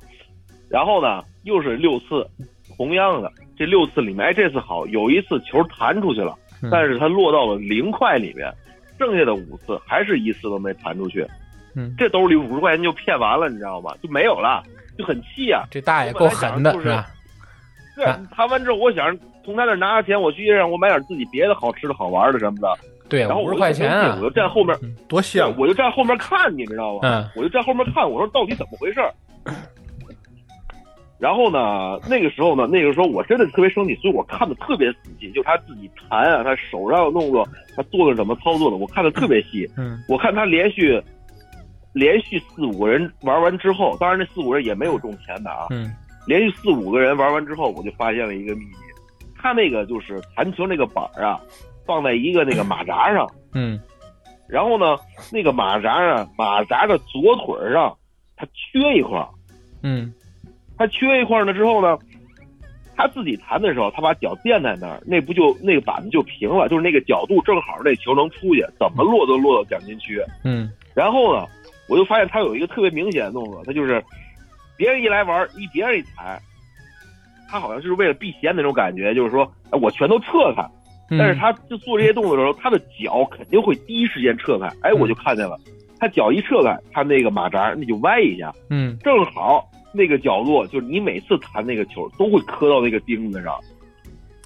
然后呢，又是六次，同样的这六次里面，哎，这次好，有一次球弹出去了，嗯但是它落到了零块里面，剩下的五次还是一次都没弹出去。嗯，这兜里五十块钱就骗完了，你知道吗？就没有了，就很气啊。这大爷够狠的是吧？是弹完之后，我想从他那拿着钱，我去让我买点自己别的好吃的好玩的什么的。对，然后五十块钱啊我，就站后面，多香！我就站后面看，你知道吗？嗯我就站后面看，我说到底怎么回事儿？然后呢，那个时候呢，那个时候我真的特别生气，所以我看的特别仔细，就他自己弹啊，他手上的动作，他做的怎么操作的，我看的特别细。嗯我看他连续连续四五个人玩完之后，当然那四五个人也没有中钱的啊，嗯。连续四五个人玩完之后，我就发现了一个秘密，他那个就是弹球那个板儿啊，放在一个那个马扎上，嗯。然后呢，那个马扎啊，马扎的左腿上它缺一块，嗯它缺一块儿呢之后呢，他自己弹的时候，他把脚垫在那儿，那不就那个板子就平了，就是那个角度正好，那球能出去，怎么落都落到奖金区。嗯然后呢，我就发现他有一个特别明显的动作，他就是别人一来玩，一别人一踩，他好像就是为了避嫌那种感觉，就是说，哎，我全都撤开。嗯，但是他就做这些动作的时候，他的脚肯定会第一时间撤开。哎，我就看见了，他脚一撤开，他那个马扎那就歪一下，嗯正好那个角落，就是你每次弹那个球都会磕到那个钉子上。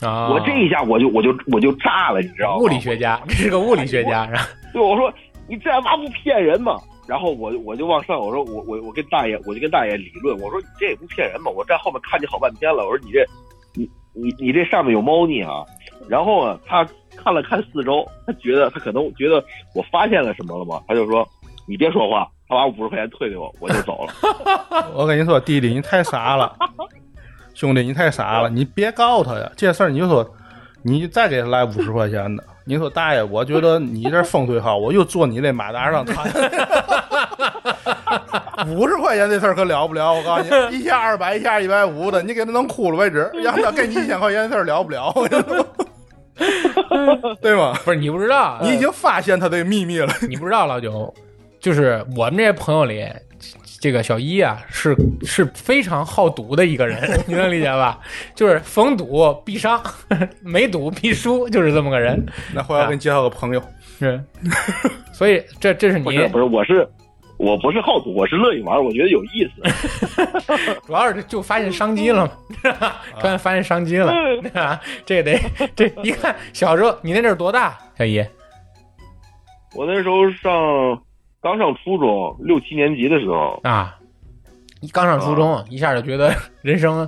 啊，我这一下我就我就我就炸了，你知道吗？物理学家，这是个物理学家是吧？对，我说你这妈不骗人吗？然后我我就往上，我说我我我跟大爷，我就跟大爷理论，我说你这也不骗人嘛？我站后面看你好半天了，我说你这你你你这上面有猫腻啊！然后啊，他看了看四周，他觉得他可能觉得我发现了什么了吧？他就说你别说话，他把五十块钱退给我，我就走了。我跟你说，弟弟，你太傻了，兄弟，你太傻了，你别告他呀。这事儿你就说，你再给他来五十块钱的，你说大爷，我觉得你这风水好，我又坐你那马达上弹。五十块钱这事儿可了不了，我告诉你，一下二百，一下一百五的，你给他弄哭了为止。要要给你一千块钱的事儿了不了，我跟你说对吗？不是你不知道，你已经发现他这个秘密了。你不知道老九，就是我们这些朋友里，这个小一啊，是是非常好赌的一个人，你能理解吧？就是逢赌必伤，没赌必输，就是这么个人。那后来我给你介绍个朋友，是，所以这这是你不是不是，我是我不是好赌，我是乐意玩，我觉得有意思。主要是就发现商机了嘛，突然发现商机了，啊，这得这一看小时候你那阵儿多大，小一我那时候上刚上初中六七年级的时候，啊，一刚上初中，一下就觉得 人生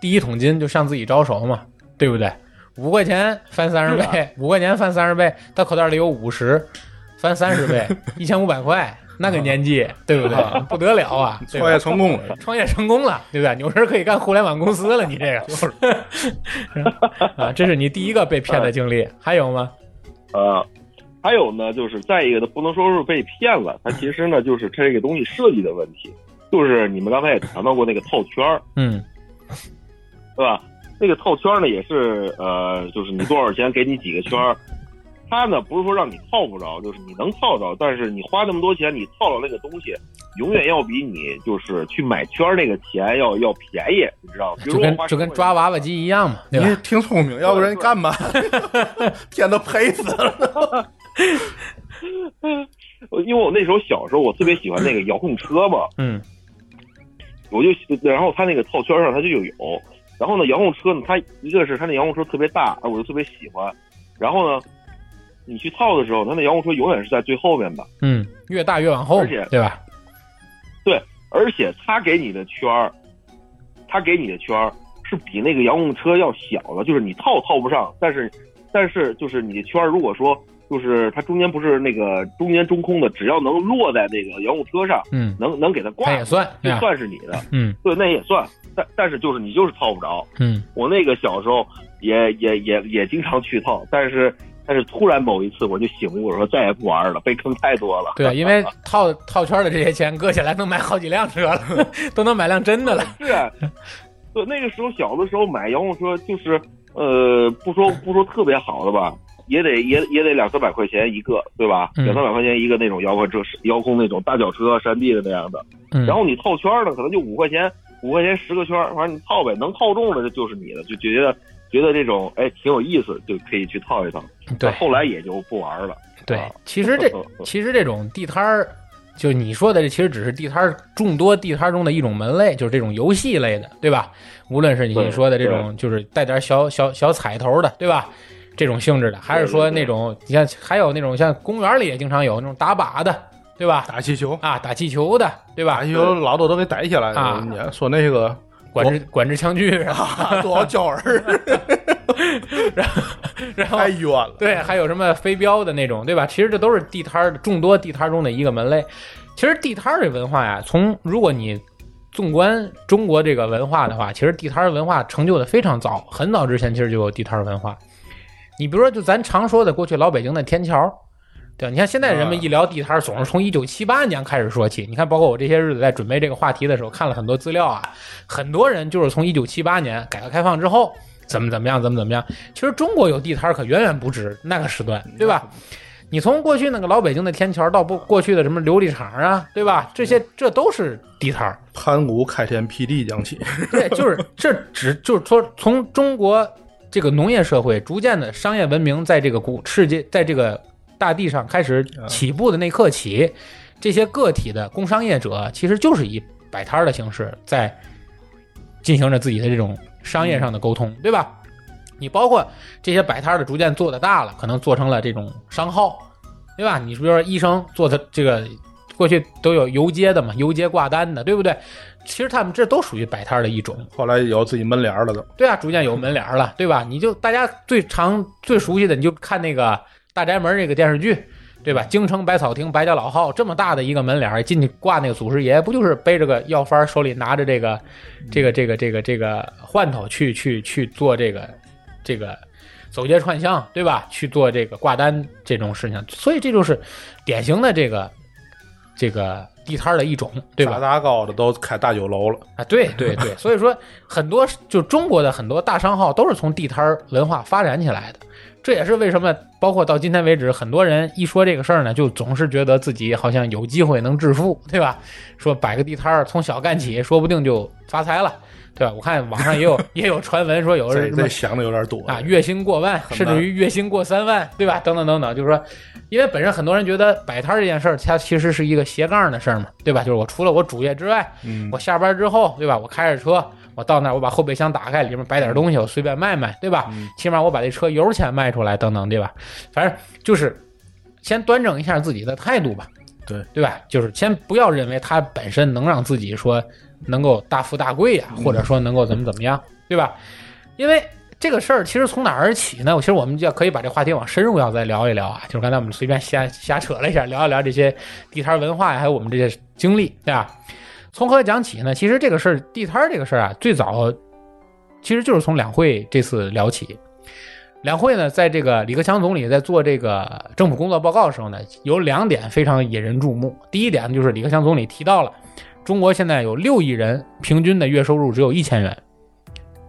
第一桶金就向自己招手嘛，对不对？五块钱翻三十倍，五块钱翻三十倍，他口袋里有五十，翻三十倍，一千五百块，那个年纪，对不对？不得了啊！创业成功了，创业成功了，对不对？有人可以干互联网公司了，你这个就是啊，这是你第一个被骗的经历，还有吗？呃，还有呢，就是再一个，它不能说是被骗了，它其实呢就是这个东西设计的问题，就是你们刚才也谈到过那个套圈儿，嗯对吧？那个套圈儿呢也是呃，就是你多少钱给你几个圈儿，它呢不是说让你套不着，就是你能套着，但是你花那么多钱，你套着那个东西，永远要比你就是去买圈儿那个钱要要便宜，你知道吗？比如就跟就跟抓娃娃机一样嘛，对你吧？挺聪明，要不然你干嘛，天都赔死了。呃因为我那时候小时候，我特别喜欢那个遥控车嘛，嗯。我就然后他那个套圈上他就有，然后呢遥控车呢，它一个是他那遥控车特别大，我就特别喜欢，然后呢，你去套的时候，他那遥控车永远是在最后面的，嗯，越大越往后而且，对吧？对而且他给你的圈儿，它给你的圈儿是比那个遥控车要小的，就是你套套不上，但是但是就是你的圈儿如果说就是它中间不是那个中间中空的，只要能落在那个遥控车上，嗯，能能给它挂也算，对就？算是你的，嗯对，那也算，但但是就是你就是套不着。嗯我那个小时候也也也也经常去套，但是但是突然某一次我就醒悟，我说再也不玩了，被坑太多了。对，因为 套套圈的这些钱搁起来能买好几辆车了，都能买辆真的了。是啊，对，那个时候小的时候买遥控车就是呃，不说不说特别好的吧。也得也也得两三百块钱一个，对吧？嗯两三百块钱一个那种遥控车，遥控那种大脚车、山地的那样的。嗯，然后你套圈呢，可能就五块钱，五块钱十个圈，反正你套呗，能套中的就是你的，就觉得觉得这种哎挺有意思，就可以去套一套。对后来也就不玩了。对啊，其实这 其实这种地摊儿，就你说的这，其实只是地摊儿众多地摊儿中的一种门类，就是这种游戏类的，对吧？无论是你说的这种，就是带点小小小彩头的，对吧？这种性质的，还是说那种，你像还有那种像公园里也经常有那种打靶的，对吧？打气球，啊，打气球的，对吧打？气球老多都给逮起来啊说那个管制管制枪具，啊，多少焦耳，然后太远了。对，还有什么飞镖的那种，对吧？其实这都是地摊儿众多地摊中的一个门类。其实地摊儿这文化呀，从如果你纵观中国这个文化的话，其实地摊文化成就的非常早，很早之前其实就有地摊文化。你比如说，就咱常说的过去老北京的天桥，对吧？你看现在人们一聊地摊儿，总是从一九七八年开始说起。你看，包括我这些日子在准备这个话题的时候，看了很多资料啊，很多人就是从一九七八年改革开放之后，怎么怎么样，怎么怎么样。其实中国有地摊儿可远远不止那个时段，对吧？你从过去那个老北京的天桥到不过去的什么琉璃厂啊，对吧？这些这都是地摊儿。盘古开天辟地讲起，对，就是这只就是说，从中国这个农业社会逐渐的商业文明在这个古世界，在这个大地上开始起步的那刻起，这些个体的工商业者其实就是以摆摊儿的形式在进行着自己的这种商业上的沟通，对吧？你包括这些摆摊儿的逐渐做的大了，可能做成了这种商号，对吧？你比如说医生做的这个，过去都有游街的嘛，游街挂单的，对不对？其实他们这都属于摆摊的一种，后来有自己门脸了都。对啊，逐渐有门脸了，对吧？你就大家最常最熟悉的，你就看那个《大宅门》这个电视剧，对吧？京城百草厅白家老号这么大的一个门脸，进去挂那个祖师爷，不就是背着个药方，手里拿着这个这个这个这个这个罐头去去去做这个这个走街串巷，对吧？去做这个挂单这种事情，所以这就是典型的这个这个地摊的一种，对吧炸？大高的都开大酒楼了，啊，对对对，所以说很多就中国的很多大商号都是从地摊文化发展起来的，这也是为什么包括到今天为止，很多人一说这个事儿呢，就总是觉得自己好像有机会能致富，对吧？说摆个地摊儿从小干起，说不定就发财了，对吧？我看网上也有 也有传闻说有这人想的有点多啊，月薪过万，甚至于月薪过三万，对吧？等等等等，就是说，因为本身很多人觉得摆摊这件事儿，它其实是一个斜杠的事儿嘛，对吧？就是我除了我主业之外，嗯我下班之后，对吧？我开着车，我到那儿，我把后备箱打开，里面摆点东西，我随便卖卖，对吧？嗯起码我把这车油钱卖出来，等等，对吧？反正就是先端正一下自己的态度吧，对对吧？就是先不要认为它本身能让自己说能够大富大贵呀、或者说能够怎么怎么样，对吧？因为这个事儿其实从哪儿起呢？其实我们就可以把这话题往深入要再聊一聊啊。就是刚才我们随便瞎瞎扯了一下，聊一聊这些地摊文化呀，还有我们这些经历，对吧？从何讲起呢？其实这个事儿，地摊这个事儿啊，最早其实就是从两会这次聊起。两会呢，在这个李克强总理在做这个政府工作报告的时候呢，有两点非常引人注目。第一点就是李克强总理提到了，中国现在有六亿人平均的月收入只有一千元，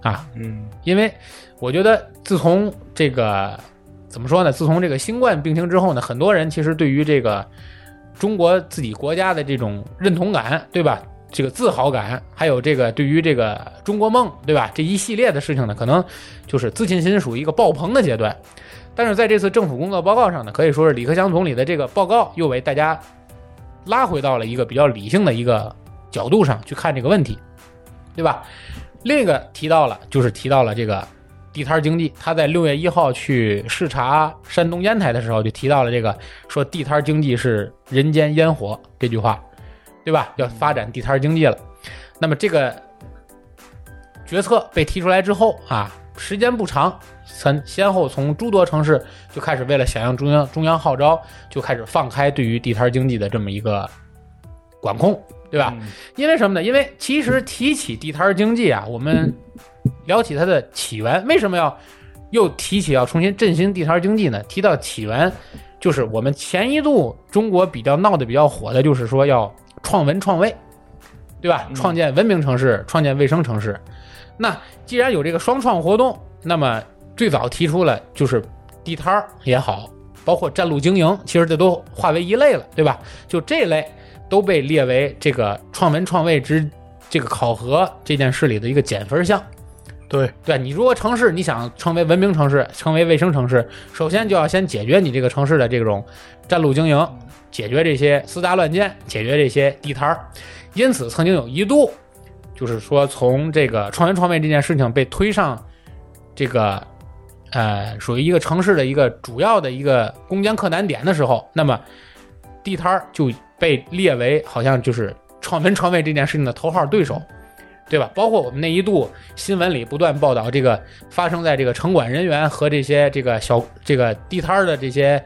啊，嗯因为我觉得自从这个怎么说呢？自从这个新冠病情之后呢，很多人其实对于这个中国自己国家的这种认同感，对吧？这个自豪感，还有这个对于这个中国梦，对吧？这一系列的事情呢，可能就是自信心属于一个爆棚的阶段。但是在这次政府工作报告上呢，可以说是李克强总理的这个报告又为大家拉回到了一个比较理性的一个角度上去看这个问题，对吧？另一个提到了，就是提到了这个地摊经济。他在六月一号去视察山东烟台的时候，就提到了这个，说地摊经济是人间烟火这句话，对吧？要发展地摊经济了。那么这个决策被提出来之后啊，时间不长，先先后从诸多城市就开始为了响应中央中央号召，就开始放开对于地摊经济的这么一个管控，对吧？嗯因为什么呢？因为其实提起地摊经济啊，我们聊起它的起源，为什么要又提起要重新振兴地摊经济呢？提到起源，就是我们前一度中国比较闹得比较火的，就是说要创文创卫，对吧？嗯创建文明城市，创建卫生城市。那既然有这个双创活动，那么最早提出了就是地摊儿也好，包括占路经营，其实这都划为一类了，对吧？就这类都被列为这个创文创卫之这个考核这件事里的一个减分项。对，对你如果城市你想成为文明城市，成为卫生城市，首先就要先解决你这个城市的这种占路经营，解决这些私搭乱建，解决这些地摊儿。因此，曾经有一度，就是说从这个创文创卫这件事情被推上这个呃属于一个城市的一个主要的一个攻坚克难点的时候，那么地摊儿就被列为好像就是创文创卫这件事情的头号对手。对吧？包括我们那一度新闻里不断报道这个发生在这个城管人员和这些这个小这个地摊儿的这些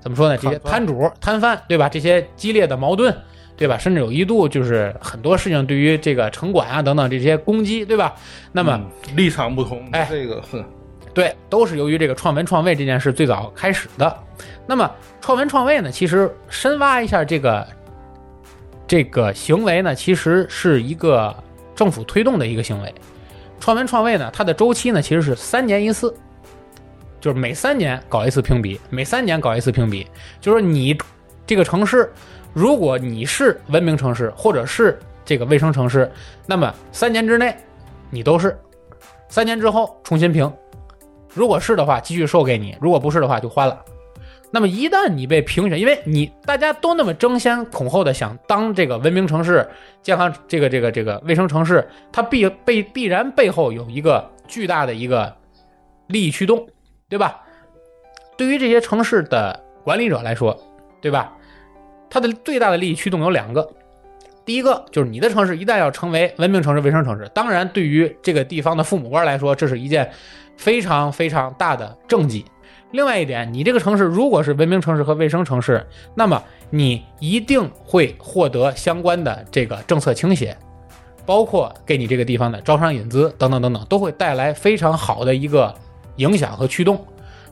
怎么说呢？这些摊主摊贩对吧？这些激烈的矛盾对吧？甚至有一度就是很多事情对于这个城管啊等等这些攻击对吧？那么、嗯立场不同，哎这个哼，对，都是由于这个创文创卫这件事最早开始的。那么创文创卫呢，其实深挖一下这个这个行为呢，其实是一个政府推动的一个行为。创文创卫呢，它的周期呢其实是三年一次，就是每三年搞一次评比，每三年搞一次评比。就是你这个城市，如果你是文明城市或者是这个卫生城市，那么三年之内你都是，三年之后重新评。如果是的话，继续授给你；如果不是的话，就换了。那么一旦你被评选，因为你大家都那么争先恐后的想当这个文明城市、健康这个这个这个卫生城市，它必被必然背后有一个巨大的一个利益驱动，对吧？对于这些城市的管理者来说，对吧？它的最大的利益驱动有两个，第一个就是你的城市一旦要成为文明城市、卫生城市，当然对于这个地方的父母官来说，这是一件非常非常大的政绩。另外一点，你这个城市如果是文明城市和卫生城市，那么你一定会获得相关的这个政策倾斜，包括给你这个地方的招商引资等等等等，都会带来非常好的一个影响和驱动。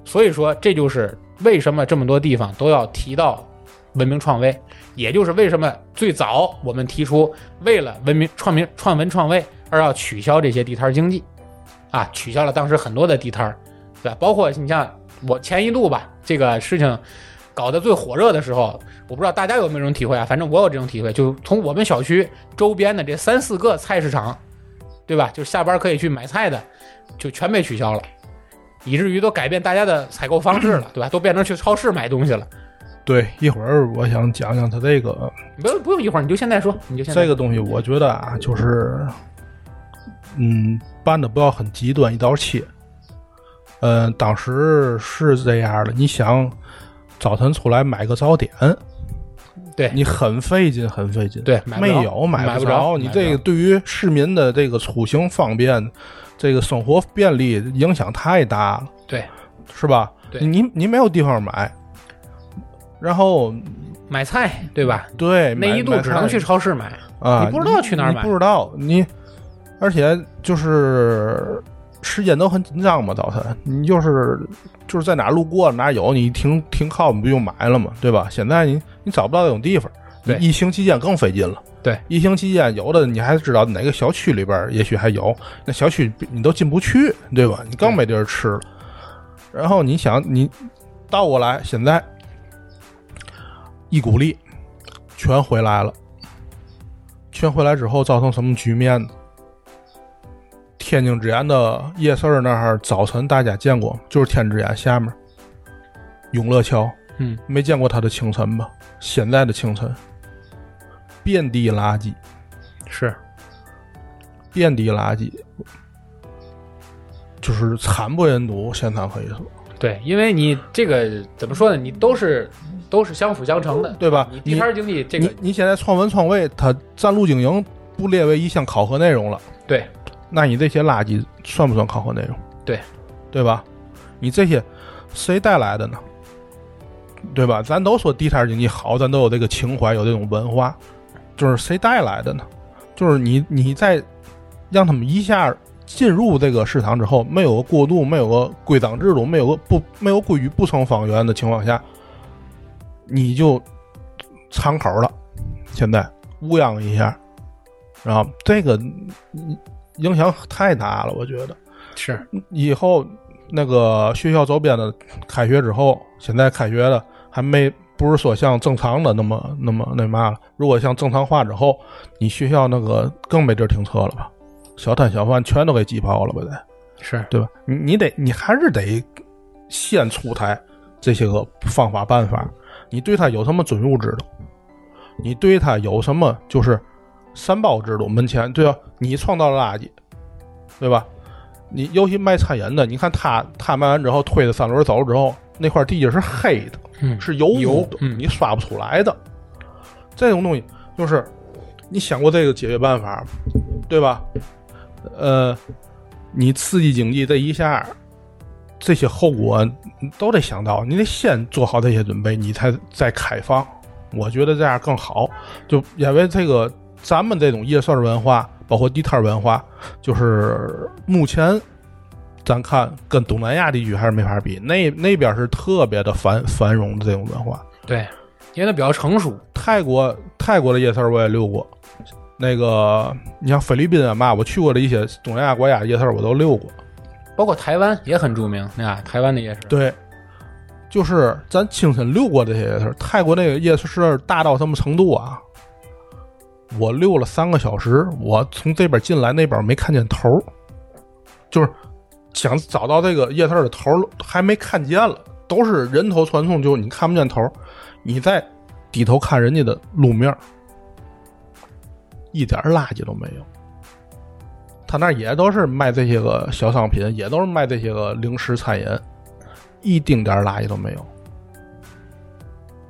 所以说，这就是为什么这么多地方都要提到文明创卫，也就是为什么最早我们提出为了文明创明创文创卫而要取消这些地摊经济，啊，取消了当时很多的地摊，对吧？包括你像我前一度吧，这个事情搞得最火热的时候，我不知道大家有没有这种体会啊？反正我有这种体会，就从我们小区周边的这三四个菜市场，对吧？就是下班可以去买菜的，就全被取消了，以至于都改变大家的采购方式了，对吧？都变成去超市买东西了。对，一会儿我想讲讲他这个不用不用一会儿，你就现在说，你就现在这个东西，我觉得啊，就是，嗯，办的不要很极端，一刀切。嗯，当时是这样的，你想早晨出来买个早点，对你很费劲，很费劲。对，没有买买不着，你这个对于市民的这个出行方便，这个生活便利影响太大了，对是吧？对你你没有地方买，然后买菜对吧？对那一度只能去超市买，啊，你不知道去哪儿买不知道你，而且就是时间都很紧张嘛，早晨你就是就是在哪路过哪有，你停停靠你不就买了嘛，对吧？现在你你找不到这种地方，你对疫情期间更费劲了。对，疫情期间有的你还知道哪个小区里边也许还有，那小区你都进不去，对吧？你更没地儿吃了。然后你想，你倒过来，现在一股力全回来了，全回来之后造成什么局面呢？天津之眼的夜市儿那儿，早晨大家见过，就是天之眼下面永乐桥，嗯，没见过它的清晨吧？现在的清晨，遍地垃圾，是。遍地垃圾，就是惨不忍睹，现场可以说，对，因为你这个怎么说呢？你都是都是相辅相成的，对吧？你地摊经济这个你你现在创文创卫，它占路经营不列为一项考核内容了，对那你这些垃圾算不算考核内容？对，对吧？你这些谁带来的呢？对吧？咱都说地摊经济好，咱都有这个情怀，有这种文化，就是谁带来的呢？就是你你在让他们一下进入这个市场之后，没有个过渡，没有个规章制度，没有个不没有规矩不成方圆的情况下，你就敞口了。现在乌泱一下，然后这个嗯影响太大了，我觉得。是以后那个学校周边的开学之后，现在开学的还没不是说像正常的那么那么那嘛了。如果像正常化之后，你学校那个更没地儿停车了吧？小摊小贩全都给挤爆了吧？得是，对吧？你你得你还是得先出台这些个方法办法。你对他有什么准入制度？你对他有什么就是三包制度？门前对啊？你创造了垃圾，对吧？你尤其卖餐饮的，你看他他卖完之后推着三轮走了之后，那块地下是黑的，嗯，是油油污的，嗯你刷不出来的。这种东西就是你想过这个解决办法？对吧？呃，你刺激经济这一下，这些后果都得想到，你得先做好这些准备，你才再开放。我觉得这样更好，就因为这个咱们这种夜市文化，包括地摊文化，就是目前咱看跟东南亚地区还是没法比，那那边是特别的繁繁荣的这种文化。对，因为它比较成熟，泰国泰国的夜市我也溜过，那个你像菲律宾啊嘛，我去过的一些东南亚国家夜市我都溜过。包括台湾也很著名，啊，台湾的夜市，对，就是咱亲身溜过这些夜市，泰国那个夜市大到什么程度啊？我溜了三个小时，我从这边进来，那边没看见头，就是想找到这个夜市的头还没看见了，都是人头攒动，就你看不见头，你再低头看人家的路面，一点垃圾都没有。他那也都是卖这些个小商品，也都是卖这些个零食餐饮，一丁点垃圾都没有，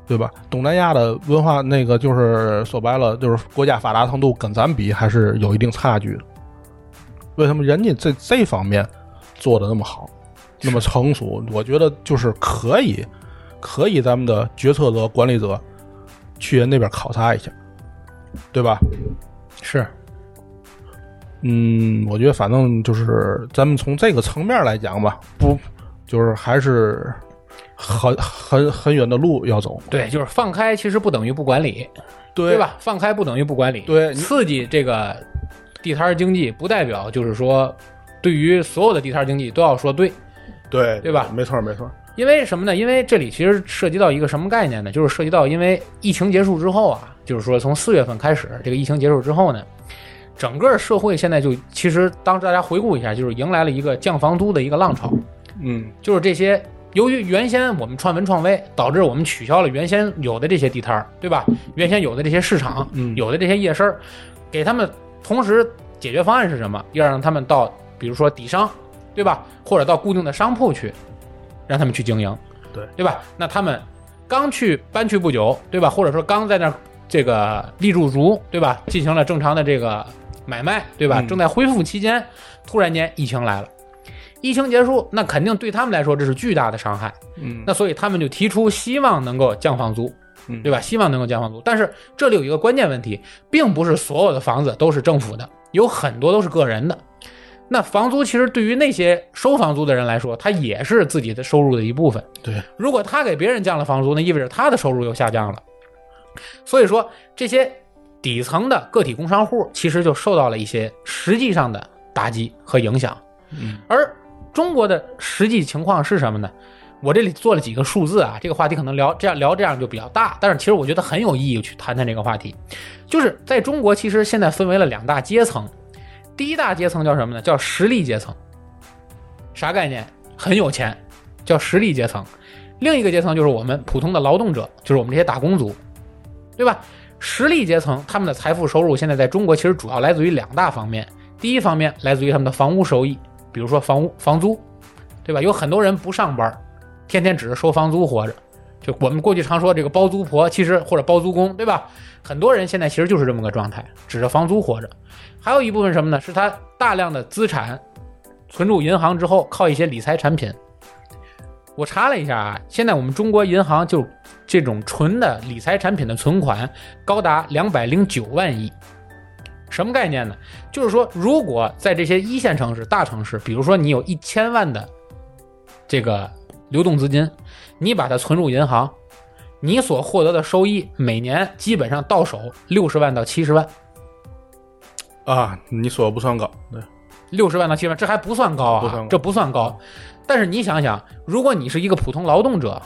对吧？东南亚的文化，那个就是说白了，就是国家发达程度跟咱比还是有一定差距的。为什么人家在这方面做的那么好，那么成熟？我觉得就是可以，可以咱们的决策者、管理者去人那边考察一下，对吧？是嗯，我觉得反正就是咱们从这个层面来讲吧，不就是还是很很很远的路要走，对，就是放开，其实不等于不管理，对对？吧？放开不等于不管理，对刺激这个地摊经济，不代表就是说对于所有的地摊经济都要说对，对对吧没错没错，因为什么呢？因为这里其实涉及到一个什么概念呢？就是涉及到因为疫情结束之后啊，就是说从四月份开始，这个疫情结束之后呢，整个社会现在就其实当大家回顾一下，就是迎来了一个降房租的一个浪潮，嗯就是这些。由于原先我们创文创微，导致我们取消了原先有的这些地摊儿，对吧？原先有的这些市场，嗯有的这些夜市儿，给他们同时解决方案是什么？要让他们到，比如说底商，对吧？或者到固定的商铺去，让他们去经营，对对吧？那他们刚去搬去不久，对吧？或者说刚在那儿这个立住足，对吧？进行了正常的这个买卖，对吧？嗯正在恢复期间，突然间疫情来了，疫情结束，那肯定对他们来说这是巨大的伤害。嗯，那所以他们就提出希望能够降房租，嗯对吧？希望能够降房租。但是这里有一个关键问题，并不是所有的房子都是政府的，有很多都是个人的。那房租其实对于那些收房租的人来说，他也是自己的收入的一部分。对，如果他给别人降了房租，那意味着他的收入又下降了。所以说，这些底层的个体工商户其实就受到了一些实际上的打击和影响。嗯而中国的实际情况是什么呢？我这里做了几个数字啊，这个话题可能聊这样聊这样就比较大，但是其实我觉得很有意义去谈谈这个话题。就是在中国，其实现在分为了两大阶层，第一大阶层叫什么呢？叫实力阶层，啥概念？很有钱，叫实力阶层。另一个阶层就是我们普通的劳动者，就是我们这些打工族，对吧？实力阶层他们的财富收入现在在中国其实主要来自于两大方面，第一方面来自于他们的房屋收益，比如说房屋房租，对吧？有很多人不上班，天天只是收房租活着。就我们过去常说这个包租婆，其实或者包租公，对吧？很多人现在其实就是这么个状态，指着房租活着。还有一部分什么呢？是他大量的资产存入银行之后，靠一些理财产品。我查了一下啊，现在我们中国银行就这种纯的理财产品的存款高达两百零九万亿。什么概念呢？就是说，如果在这些一线城市、大城市，比如说你有一千万的这个流动资金，你把它存入银行，你所获得的收益每年基本上到手六十万到七十万，啊，你说不算高，对，六十万到七十万，这还不算高啊，不高这不算高。但是你想想，如果你是一个普通劳动者，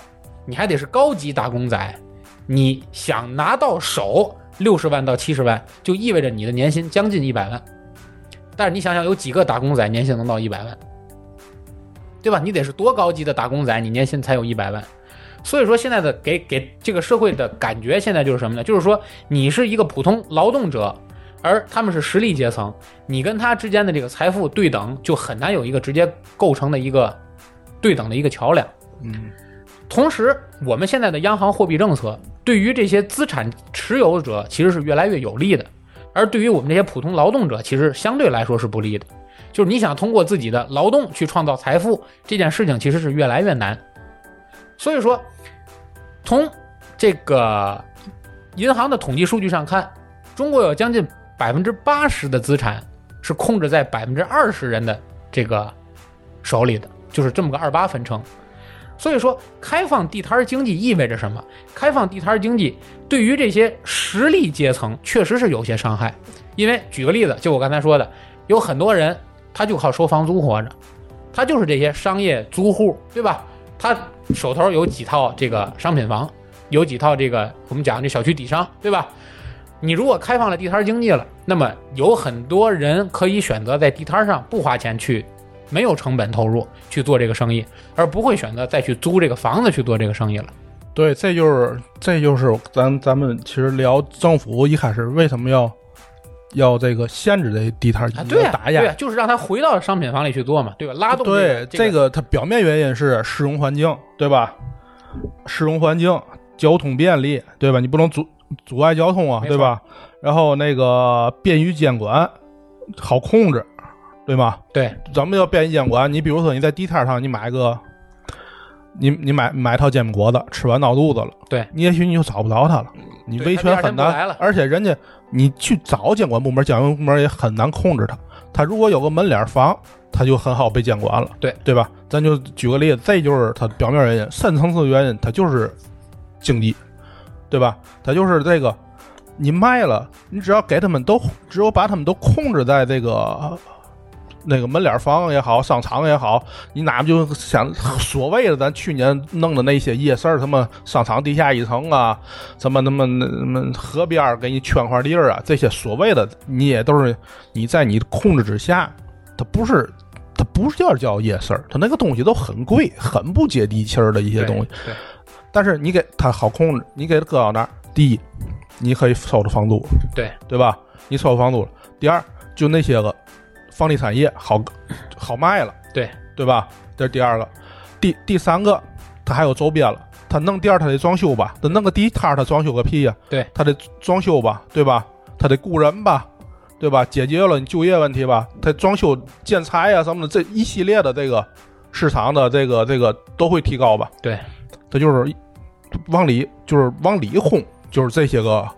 你还得是高级打工仔，你想拿到手六十万到七十万，就意味着你的年薪将近一百万。但是你想想，有几个打工仔年薪能到一百万？对吧？你得是多高级的打工仔，你年薪才有一百万。所以说，现在的给给这个社会的感觉，现在就是什么呢？就是说，你是一个普通劳动者，而他们是实力阶层，你跟他之间的这个财富对等，就很难有一个直接构成的一个对等的一个桥梁。嗯同时，我们现在的央行货币政策对于这些资产持有者其实是越来越有利的，而对于我们这些普通劳动者，其实相对来说是不利的。就是你想通过自己的劳动去创造财富这件事情，其实是越来越难。所以说，从这个银行的统计数据上看，中国有将近百分之八十的资产是控制在百分之二十人的这个手里的，就是这么个二八分成。所以说，开放地摊经济意味着什么？开放地摊经济对于这些实力阶层确实是有些伤害，因为举个例子，就我刚才说的，有很多人他就靠收房租活着，他就是这些商业租户，对吧？他手头有几套这个商品房，有几套这个我们讲这小区底商，对吧？你如果开放了地摊经济了，那么有很多人可以选择在地摊上不花钱去，没有成本投入去做这个生意，而不会选择再去租这个房子去做这个生意了。对，这就是这就是咱咱们其实聊政府一开始为什么要要这个限制这地摊儿经啊，济，对打压对呀、。就是让他回到商品房里去做嘛，对吧？拉动对，这个它表面原因是市容环境，对吧？市容环境、交通便利，对吧？你不能阻阻碍交通啊，对吧？然后那个便于监管，好控制，对吗？对咱们要便于监管？你比如说你在地摊上，你买个，你你买买套煎饼果子，吃完闹肚子了，对你也许你就找不着他了，你维权很难而且人家你去找监管部门，监管部门也很难控制他。他如果有个门脸房，他就很好被监管了，对对吧？咱就举个例子，这就是他表面原因，深层次原因，它就是经济，对吧？它就是这个，你卖了，你只要给他们都，只有把他们都控制在这个那个门脸房也好，商场也好，你哪怕就想所谓的咱去年弄的那些夜市儿，什么商场地下一层啊，什么什么那什么河边儿给你圈块地儿啊，这些所谓的你也都是你在你控制之下，它不是。它不是叫叫夜市儿，它那个东西都很贵，很不接地气儿的一些东西。对但是你给它好控制，你给它搁到那儿，第一，你可以收着房租，对对吧？你收房租了。第二，就那些个房地产业好好卖了，对对吧？这是第二个。第第三个，它还有周边了，他弄店儿他得装修吧，他弄个地摊儿他装修个屁呀、对，他得装修吧，对吧？他得雇人吧，对吧？解决了你就业问题吧，他装修建材呀、什么的，这一系列的这个市场的这个这个都会提高吧？对，他就是往里就是往里轰，就是这些个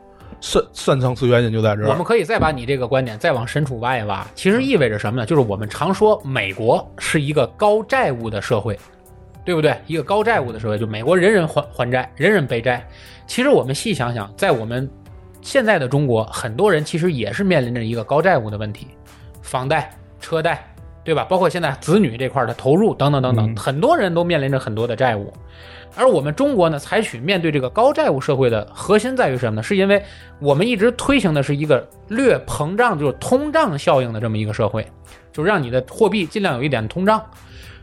深深层次原因就在这儿。我们可以再把你这个观点再往深处挖一挖，其实意味着什么呢？就是我们常说美国是一个高债务的社会，对不对？一个高债务的社会，就美国人人还还债，人人背债。其实我们细想想，在我们现在的中国，很多人其实也是面临着一个高债务的问题，房贷、车贷，对吧？包括现在子女这块的投入等等等等，嗯很多人都面临着很多的债务。而我们中国呢，采取面对这个高债务社会的核心在于什么呢？是因为我们一直推行的是一个略膨胀，就是通胀效应的这么一个社会，就是让你的货币尽量有一点通胀，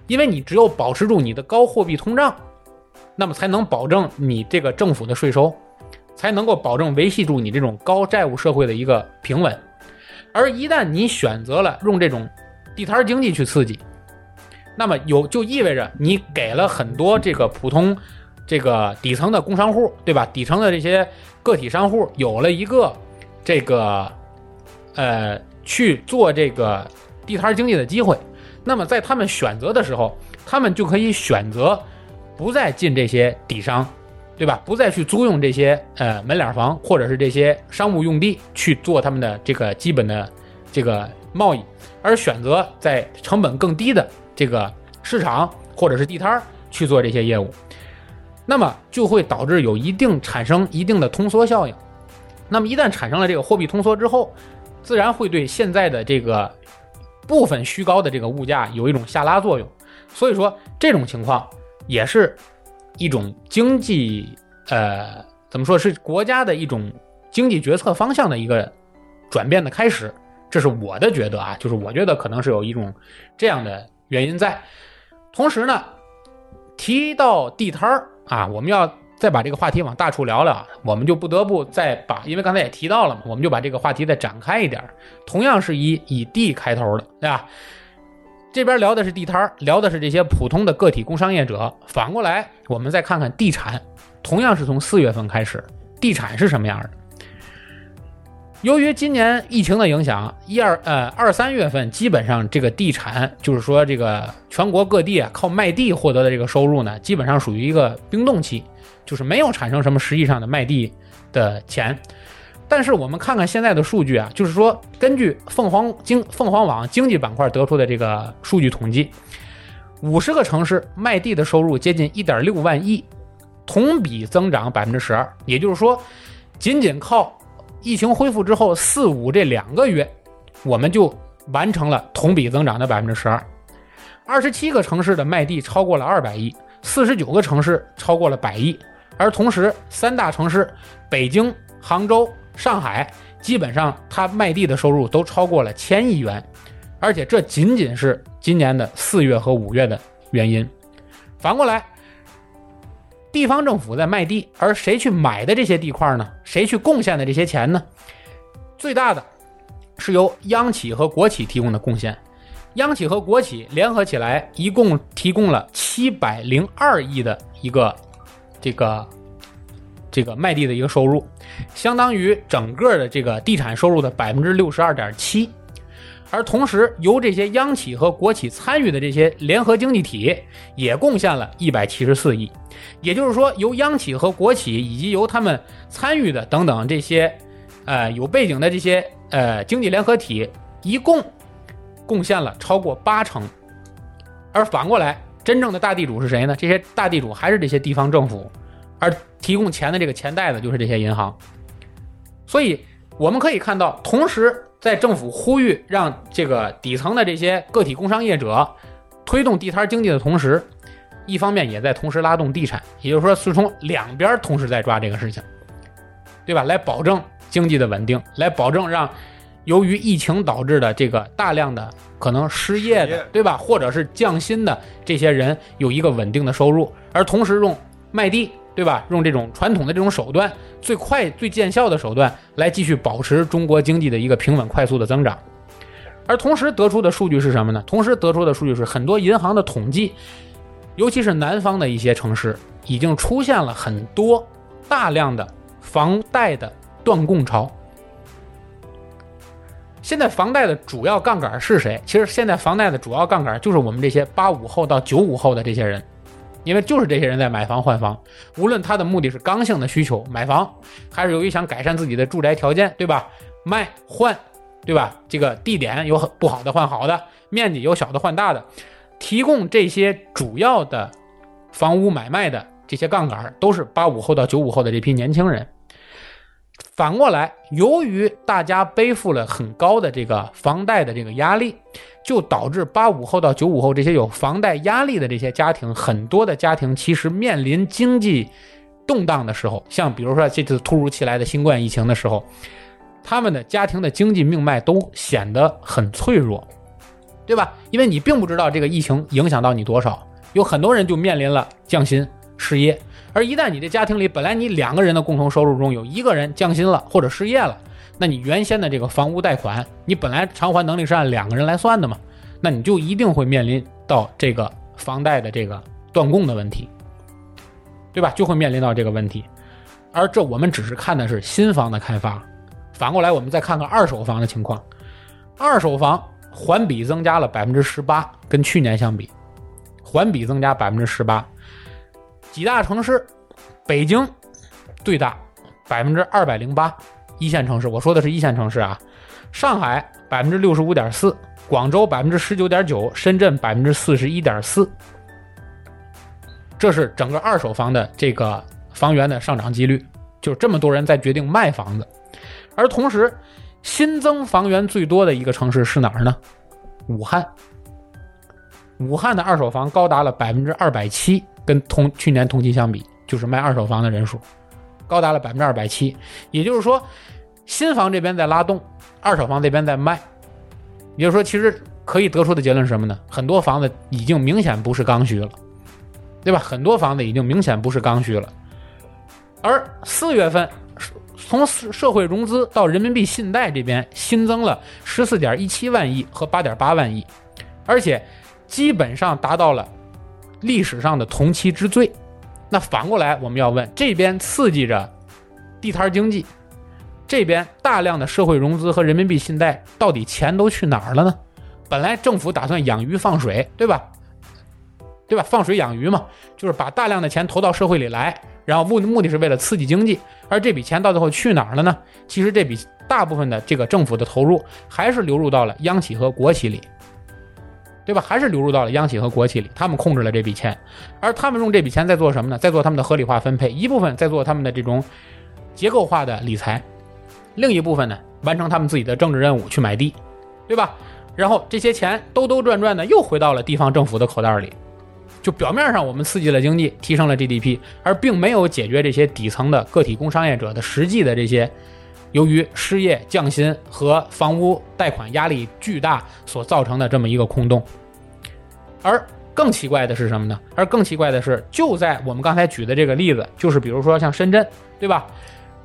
因为你只有保持住你的高货币通胀，那么才能保证你这个政府的税收，才能够保证维系住你这种高债务社会的一个平稳。而一旦你选择了用这种地摊经济去刺激，那么有就意味着你给了很多这个普通这个底层的工商户，对吧？底层的这些个体商户有了一个这个呃去做这个地摊经济的机会。那么在他们选择的时候，他们就可以选择不再进这些底商，对吧？不再去租用这些呃门脸房或者是这些商务用地去做他们的这个基本的这个贸易，而选择在成本更低的这个市场或者是地摊儿去做这些业务，那么就会导致有一定产生一定的通缩效应。那么一旦产生了这个货币通缩之后，自然会对现在的这个部分虚高的这个物价有一种下拉作用。所以说这种情况也是一种经济呃怎么说是国家的一种经济决策方向的一个转变的开始。这是我的觉得啊，就是我觉得可能是有一种这样的原因在。同时呢，提到地摊儿啊，我们要再把这个话题往大处聊聊，我们就不得不再把，因为刚才也提到了嘛，我们就把这个话题再展开一点。同样是以以地开头的，对吧？这边聊的是地摊儿，聊的是这些普通的个体工商业者。反过来，我们再看看地产，同样是从四月份开始，地产是什么样的？由于今年疫情的影响，一二呃二三月份基本上这个地产，就是说这个全国各地啊靠卖地获得的这个收入呢，基本上属于一个冰冻期，就是没有产生什么实际上的卖地的钱。但是我们看看现在的数据啊，就是说根据凤凰经凤凰网经济板块得出的这个数据统计，五十个城市卖地的收入接近一点六万亿，同比增长百分之十二。也就是说，仅仅靠疫情恢复之后四五这两个月，我们就完成了同比增长的百分之十二。二十七个城市的卖地超过了二百亿，四十九个城市超过了百亿，而同时三大城市北京、杭州、上海，基本上它卖地的收入都超过了千亿元，而且这仅仅是今年的四月和五月的原因。反过来，地方政府在卖地，而谁去买的这些地块呢？谁去贡献的这些钱呢？最大的是由央企和国企提供的贡献，央企和国企联合起来，一共提供了七百零二亿的一个这个这个卖地的一个收入，相当于整个的这个地产收入的百分之六十二点七。而同时，由这些央企和国企参与的这些联合经济体也贡献了一百七十四亿。也就是说，由央企和国企以及由他们参与的等等这些，呃，有背景的这些呃经济联合体，一共贡献了超过八成。而反过来，真正的大地主是谁呢？这些大地主还是这些地方政府，而提供钱的这个钱袋子就是这些银行。所以我们可以看到，同时在政府呼吁让这个底层的这些个体工商业者推动地摊经济的同时，一方面也在同时拉动地产，也就是说是从两边同时在抓这个事情，对吧？来保证经济的稳定，来保证让由于疫情导致的这个大量的可能失业的，对吧？或者是降薪的这些人有一个稳定的收入，而同时用卖地，对吧？用这种传统的这种手段，最快最见效的手段来继续保持中国经济的一个平稳快速的增长。而同时得出的数据是什么呢？同时得出的数据是很多银行的统计。尤其是南方的一些城市，已经出现了很多大量的房贷的断供潮。现在房贷的主要杠杆是谁？其实现在房贷的主要杠杆就是我们这些八五后到九五后的这些人，因为就是这些人在买房换房，无论他的目的是刚性的需求买房，还是由于想改善自己的住宅条件，对吧？卖换，对吧？这个地点有很不好的换好的，面积有小的换大的，提供这些主要的房屋买卖的这些杠杆，都是八五后到九五后的这批年轻人。反过来，由于大家背负了很高的这个房贷的这个压力，就导致八五后到九五后这些有房贷压力的这些家庭，很多的家庭其实面临经济动荡的时候，像比如说这次突如其来的新冠疫情的时候，他们的家庭的经济命脉都显得很脆弱，对吧？因为你并不知道这个疫情影响到你多少，有很多人就面临了降薪、失业。而一旦你的家庭里本来你两个人的共同收入中有一个人降薪了或者失业了，那你原先的这个房屋贷款，你本来偿还能力是按两个人来算的嘛，那你就一定会面临到这个房贷的这个断供的问题，对吧？就会面临到这个问题。而这我们只是看的是新房的开发，反过来我们再看看二手房的情况，二手房环比增加了百分之十八，跟去年相比，环比增加百分之十八。几大城市，北京最大，百分之二百零八，一线城市，我说的是一线城市啊。上海百分之六十五点四，广州百分之十九点九，深圳百分之四十一点四。这是整个二手房的这个房源的上涨几率，就是这么多人在决定卖房子。而同时，新增房源最多的一个城市是哪儿呢？武汉。武汉的二手房高达了百分之二百七。跟同去年同期相比，就是卖二手房的人数高达了百分之二百七，也就是说，新房这边在拉动，二手房这边在卖。也就是说，其实可以得出的结论是什么呢？很多房子已经明显不是刚需了，对吧？很多房子已经明显不是刚需了。而四月份，从社会融资到人民币信贷这边新增了十四点一七万亿和八点八万亿，而且基本上达到了。历史上的同期之最，那反过来我们要问：这边刺激着地摊经济，这边大量的社会融资和人民币信贷，到底钱都去哪儿了呢？本来政府打算养鱼放水，对吧？对吧？放水养鱼嘛，就是把大量的钱投到社会里来，然后目目的是为了刺激经济。而这笔钱到最后去哪儿了呢？其实这笔大部分的这个政府的投入，还是流入到了央企和国企里。对吧？还是流入到了央企和国企里，他们控制了这笔钱，而他们用这笔钱在做什么呢？在做他们的合理化分配，一部分在做他们的这种结构化的理财，另一部分呢，完成他们自己的政治任务，去买地，对吧？然后这些钱兜兜转转的又回到了地方政府的口袋里，就表面上我们刺激了经济，提升了 GDP，而并没有解决这些底层的个体工商业者的实际的这些由于失业降薪和房屋贷款压力巨大所造成的这么一个空洞。而更奇怪的是什么呢？而更奇怪的是，就在我们刚才举的这个例子，就是比如说像深圳，对吧？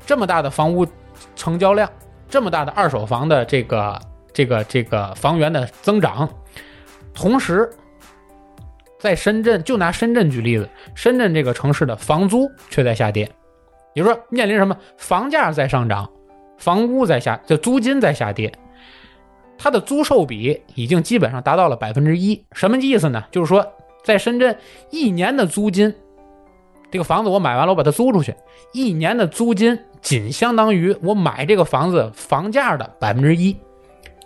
这么大的房屋成交量，这么大的二手房的这个这个这个房源的增长，同时，在深圳，就拿深圳举例子，深圳这个城市的房租却在下跌，也就是说，面临什么？房价在上涨，房屋在下，就租金在下跌。它的租售比已经基本上达到了百分之一，什么意思呢？就是说，在深圳一年的租金，这个房子我买完了，我把它租出去，一年的租金仅相当于我买这个房子房价的百分之一。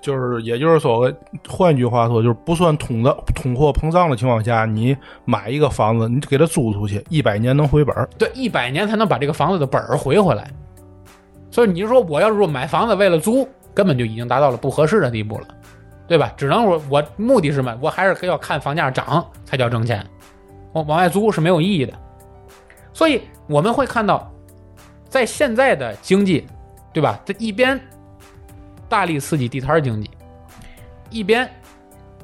就是，也就是说，换句话说，就是不算通的通货膨胀的情况下，你买一个房子，你给它租出去，一百年能回本儿。对，一百年才能把这个房子的本儿回回来。所以你就说，我要是说买房子为了租。根本就已经达到了不合适的地步了，对吧？只能我我目的是什么？我还是要看房价涨才叫挣钱，我往外租是没有意义的。所以我们会看到，在现在的经济，对吧？这一边大力刺激地摊经济，一边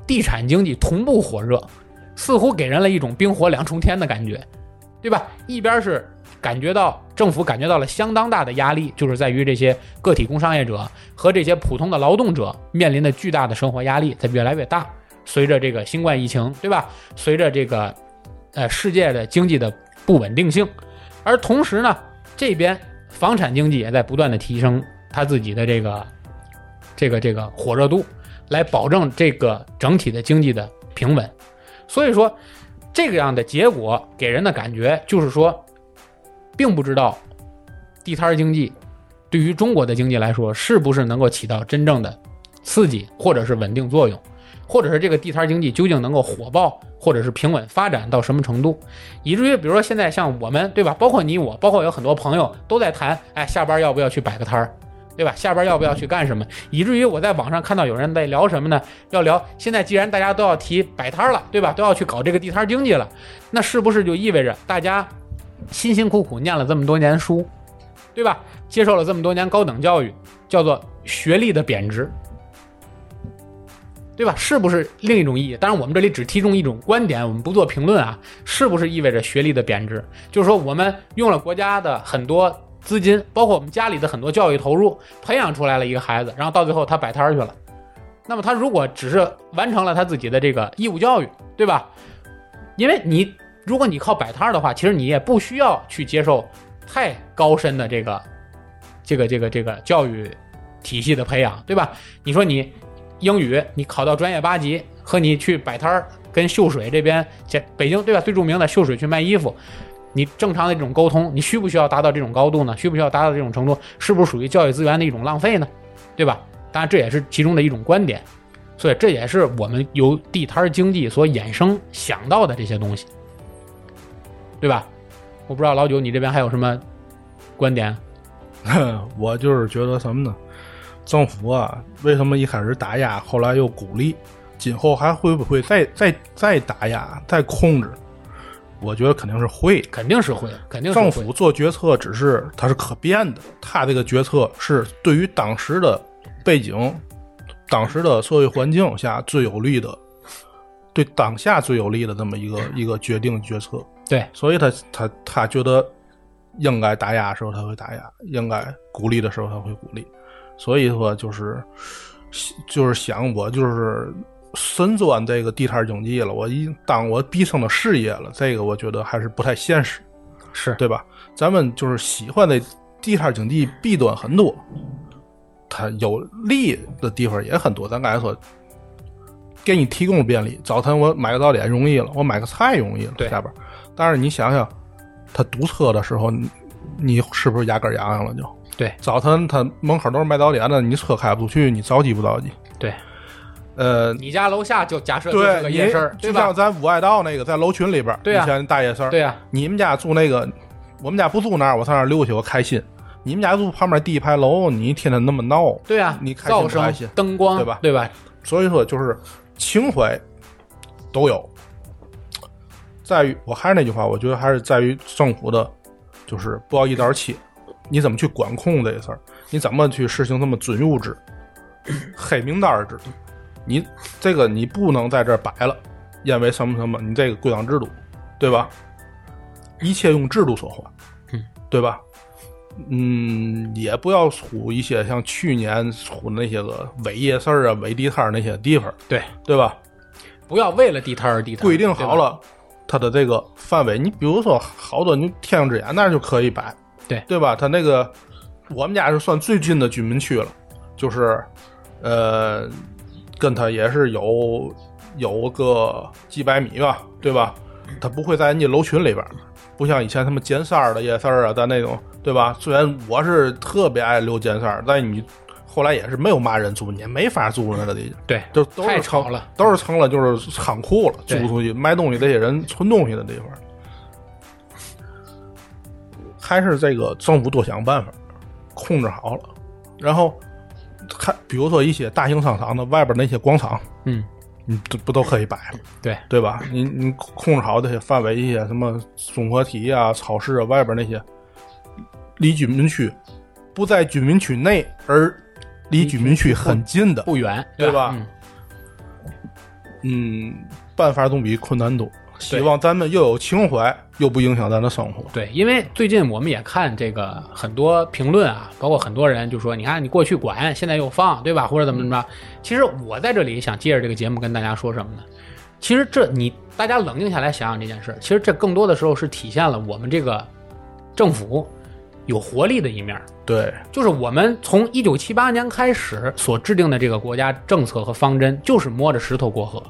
地产经济同步火热，似乎给人了一种冰火两重天的感觉，对吧？一边是。感觉到政府感觉到了相当大的压力，就是在于这些个体工商业者和这些普通的劳动者面临的巨大的生活压力在越来越大。随着这个新冠疫情，对吧？随着这个呃世界的经济的不稳定性，而同时呢，这边房产经济也在不断的提升它自己的这个这个这个火热度，来保证这个整体的经济的平稳。所以说，这个样的结果给人的感觉就是说，并不知道地摊儿经济对于中国的经济来说是不是能够起到真正的刺激或者是稳定作用，或者是这个地摊儿经济究竟能够火爆或者是平稳发展到什么程度，以至于比如说现在像我们对吧，包括你我，包括有很多朋友都在谈，哎，下班要不要去摆个摊儿？对吧？下班要不要去干什么？以至于我在网上看到有人在聊什么呢？要聊现在既然大家都要提摆摊儿了，对吧？都要去搞这个地摊儿经济了，那是不是就意味着大家辛辛苦苦念了这么多年书，对吧？接受了这么多年高等教育，叫做学历的贬值，对吧？是不是另一种意义？当然，我们这里只提供一种观点，我们不做评论啊。是不是意味着学历的贬值？就是说，我们用了国家的很多资金，包括我们家里的很多教育投入，培养出来了一个孩子，然后到最后他摆摊儿去了。那么他如果只是完成了他自己的这个义务教育，对吧？因为你如果你靠摆摊儿的话，其实你也不需要去接受太高深的这个这个这个这个教育体系的培养，对吧？你说你英语你考到专业八级，和你去摆摊儿跟秀水这边这北京对吧？最著名的秀水去卖衣服，你正常的这种沟通，你需不需要达到这种高度呢？需不需要达到这种程度？是不是属于教育资源的一种浪费呢？对吧？当然这也是其中的一种观点，所以这也是我们由地摊经济所衍生想到的这些东西，对吧？我不知道老九你这边还有什么观点？我就是觉得什么呢？政府啊，为什么一开始打压，后来又鼓励，今后还会不会再再再打压、再控制？我觉得肯定是会。肯定是会，肯定是会政府做决策只是它是可变的，它这个决策是对于当时的背景、当时的社会环境下最有利的，对当下最有利的这么一个一个决定决策。对所以他他他觉得应该打压的时候他会打压，应该鼓励的时候他会鼓励。所以说就是就是想我就是深钻这个地摊经济了，我一当我毕生的事业了，这个我觉得还是不太现实。是对吧？咱们就是喜欢的地摊经济弊端很多，它有利的地方也很多。咱刚才说，给你提供便利，早晨我买个早点容易了，我买个菜容易了，下边。但是你想想，他堵车的时候，你你是不是牙根痒痒了就？对早晨他门口都是卖早点的，你车开不出去，你着急不着急？对，呃，你家楼下就假设就是，个夜市，就像？咱五爱道那个在楼群里边，对呀以前大夜市儿，对呀、你们家住那个，我们家不住那儿，我上那儿溜去，我开心。你们家住旁边第一排楼，你天天那么闹，对啊、你开心不开心、灯光，对吧对吧？所以说就是情怀都有，在于我还是那句话，我觉得还是在于政府的，就是不要一刀切，你怎么去管控这个事儿，你怎么去实行这么准入制、黑名单制度，你这个你不能在这儿摆了，因为什么什么，你这个规章制度，对吧？一切用制度说话，嗯，对吧？嗯，也不要出一些像去年出那些个伪夜市啊、伪地摊儿那些地方，对，对吧？不要为了地摊儿而地摊儿，规定好，了它的这个范围，你比如说好多你天上之眼那儿就可以摆，对对吧？它那个我们家是算最近的居民区了，就是呃，跟它也是有有个几百米吧，对吧？它不会在人家楼群里边儿，不像以前他们尖三儿的夜市儿啊，在那种对吧？虽然我是特别爱溜尖三儿，但你后来也是没有嘛人租，你也没法租那个地方。对，就都是成了，都是成了就是仓库了，租出去卖东西这些人存东西的地方。还是这个政府多想办法控制好了，然后看比如说一些大型商场的外边那些广场，嗯，你都不都可以摆了，对对吧？你你控制好这些范围，一些什么综合体啊、超市啊，外边那些离居民区不在居民区内，而离居民区很近的，不远，对吧嗯嗯，办法总比困难多。希望咱们又有情怀，又不影响咱的生活。对，因为最近我们也看这个很多评论啊，包括很多人就说，你看你过去管，现在又放，对吧？或者怎么怎么着？其实我在这里想借着这个节目跟大家说什么呢？其实这你大家冷静下来想想这件事，其实这更多的时候是体现了我们这个政府有活力的一面儿。对，就是我们从一九七八年开始所制定的这个国家政策和方针，就是摸着石头过河，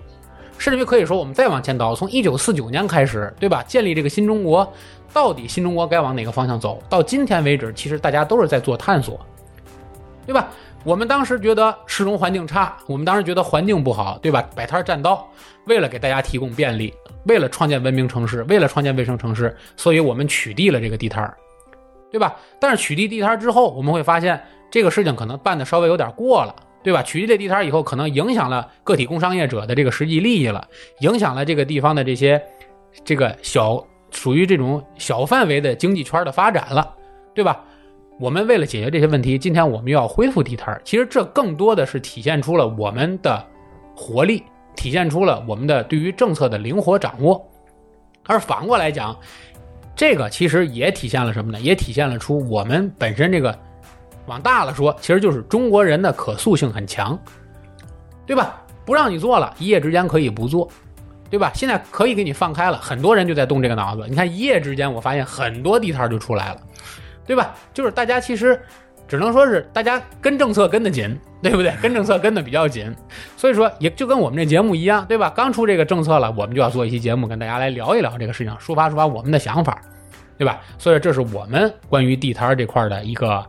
甚至于可以说，我们再往前倒，从一九四九年开始，对吧？建立这个新中国，到底新中国该往哪个方向走？到今天为止，其实大家都是在做探索，对吧？我们当时觉得市容环境差，我们当时觉得环境不好，对吧？摆摊占道，为了给大家提供便利，为了创建文明城市，为了创建卫生城市，所以我们取缔了这个地摊儿。对吧？但是取缔地摊之后，我们会发现这个事情可能办的稍微有点过了，对吧？取缔这地摊以后，可能影响了个体工商业者的这个实际利益了，影响了这个地方的这些这个小属于这种小范围的经济圈的发展了，对吧？我们为了解决这些问题，今天我们又要恢复地摊其实这更多的是体现出了我们的活力，体现出了我们的对于政策的灵活掌握，而反过来讲。这个其实也体现了什么呢？也体现了出我们本身这个，往大了说，其实就是中国人的可塑性很强，对吧？不让你做了，一夜之间可以不做，对吧？现在可以给你放开了，很多人就在动这个脑子。你看一夜之间，我发现很多地摊就出来了，对吧？就是大家其实只能说是大家跟政策跟得紧，对不对？跟政策跟的比较紧，所以说也就跟我们这节目一样，对吧？刚出这个政策了，我们就要做一期节目跟大家来聊一聊这个事情，抒发抒发我们的想法。对吧？所以这是我们关于地摊这块的一个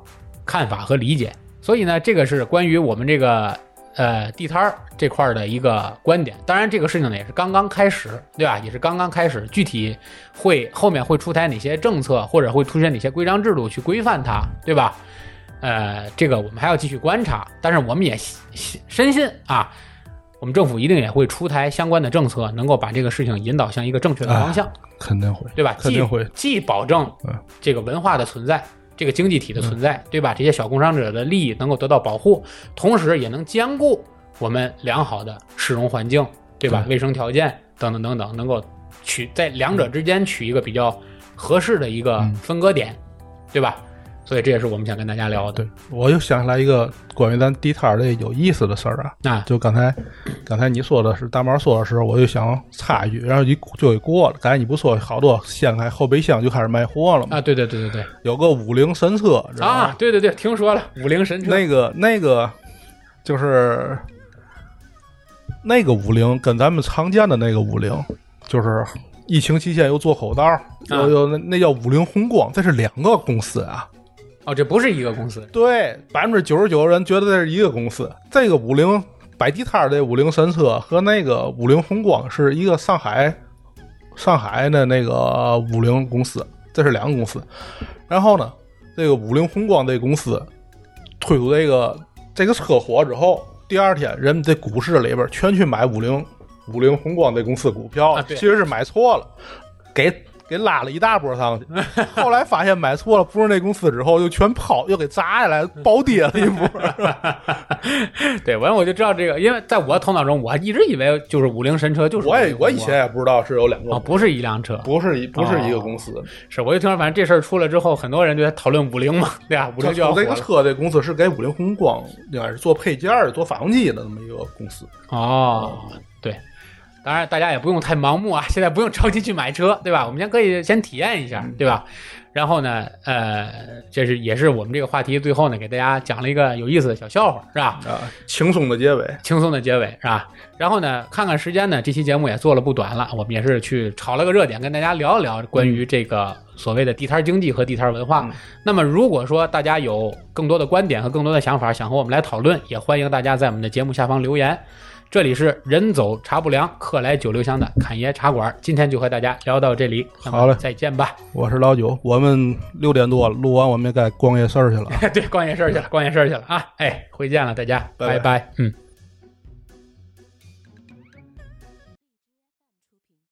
看法和理解。所以呢，这个是关于我们这个呃地摊这块的一个观点。当然，这个事情呢也是刚刚开始，对吧？也是刚刚开始，具体会后面会出台哪些政策，或者会出现哪些规章制度去规范它，对吧？呃，这个我们还要继续观察。但是我们也深信啊。我们政府一定也会出台相关的政策，能够把这个事情引导向一个正确的方向，肯定会，对吧？肯定会，既保证这个文化的存在，这个经济体的存在，对吧？这些小工商者的利益能够得到保护，同时也能兼顾我们良好的市容环境，对吧？卫生条件等等等等，能够取在两者之间取一个比较合适的一个分割点，对吧？所以这也是我们想跟大家聊的。对，我又想起来一个关于咱地摊儿的有意思的事儿啊。啊，就刚才，刚才你说的是大毛说的时候，我就想插一句，然后一就给过了。刚才你不说好多掀开后备箱就开始卖货了吗？啊，对对对对对，有个五菱神车啊，对对对，听说了五菱神车。那个那个就是那个五菱跟咱们常见的那个五菱，就是疫情期间又做口罩，又又那那叫五菱宏光，这是两个公司啊。哦，这不是一个公司。对，百分之九十九的人觉得这是一个公司。这个五菱摆地摊的五菱神车和那个五菱宏光是一个上海上海的那个五菱公司，这是两个公司。然后呢，这个五菱宏光这公司推出这个这个车火之后，第二天人们在股市里边全去买五菱五菱宏光这公司股票，其实是买错了，给。给拉了一大波上去，后来发现买错了，不是那公司之后，又全抛，又给砸下来，暴跌了一波。对，完我就知道这个，因为在我头脑中，我一直以为就是五菱神车，就是我也我以前也不知道是有两个，不是一辆车，不是一不是一个公司。是，我就听说，反正这事儿出来之后，很多人就在讨论五菱嘛，对吧？五菱就要这个车这公司是给五菱宏光，应该是做配件儿、做发动机的那么一个公司。哦。当然，大家也不用太盲目啊，现在不用着急去买车，对吧？我们先可以先体验一下，对吧？然后呢，呃，这是也是我们这个话题最后呢，给大家讲了一个有意思的小笑话，是吧？啊，轻松的结尾，轻松的结尾，是吧？然后呢，看看时间呢，这期节目也做了不短了，我们也是去炒了个热点，跟大家聊一聊关于这个所谓的地摊经济和地摊文化。那么，如果说大家有更多的观点和更多的想法，想和我们来讨论，也欢迎大家在我们的节目下方留言。这里是人走茶不凉，客来酒留香的侃爷茶馆。今天就和大家聊到这里，好了，再见吧。我是老九，我们六点多录完，我们也该逛夜市去了。对，逛夜市去了，逛夜市去了啊！哎，回见了，大家，拜拜。嗯。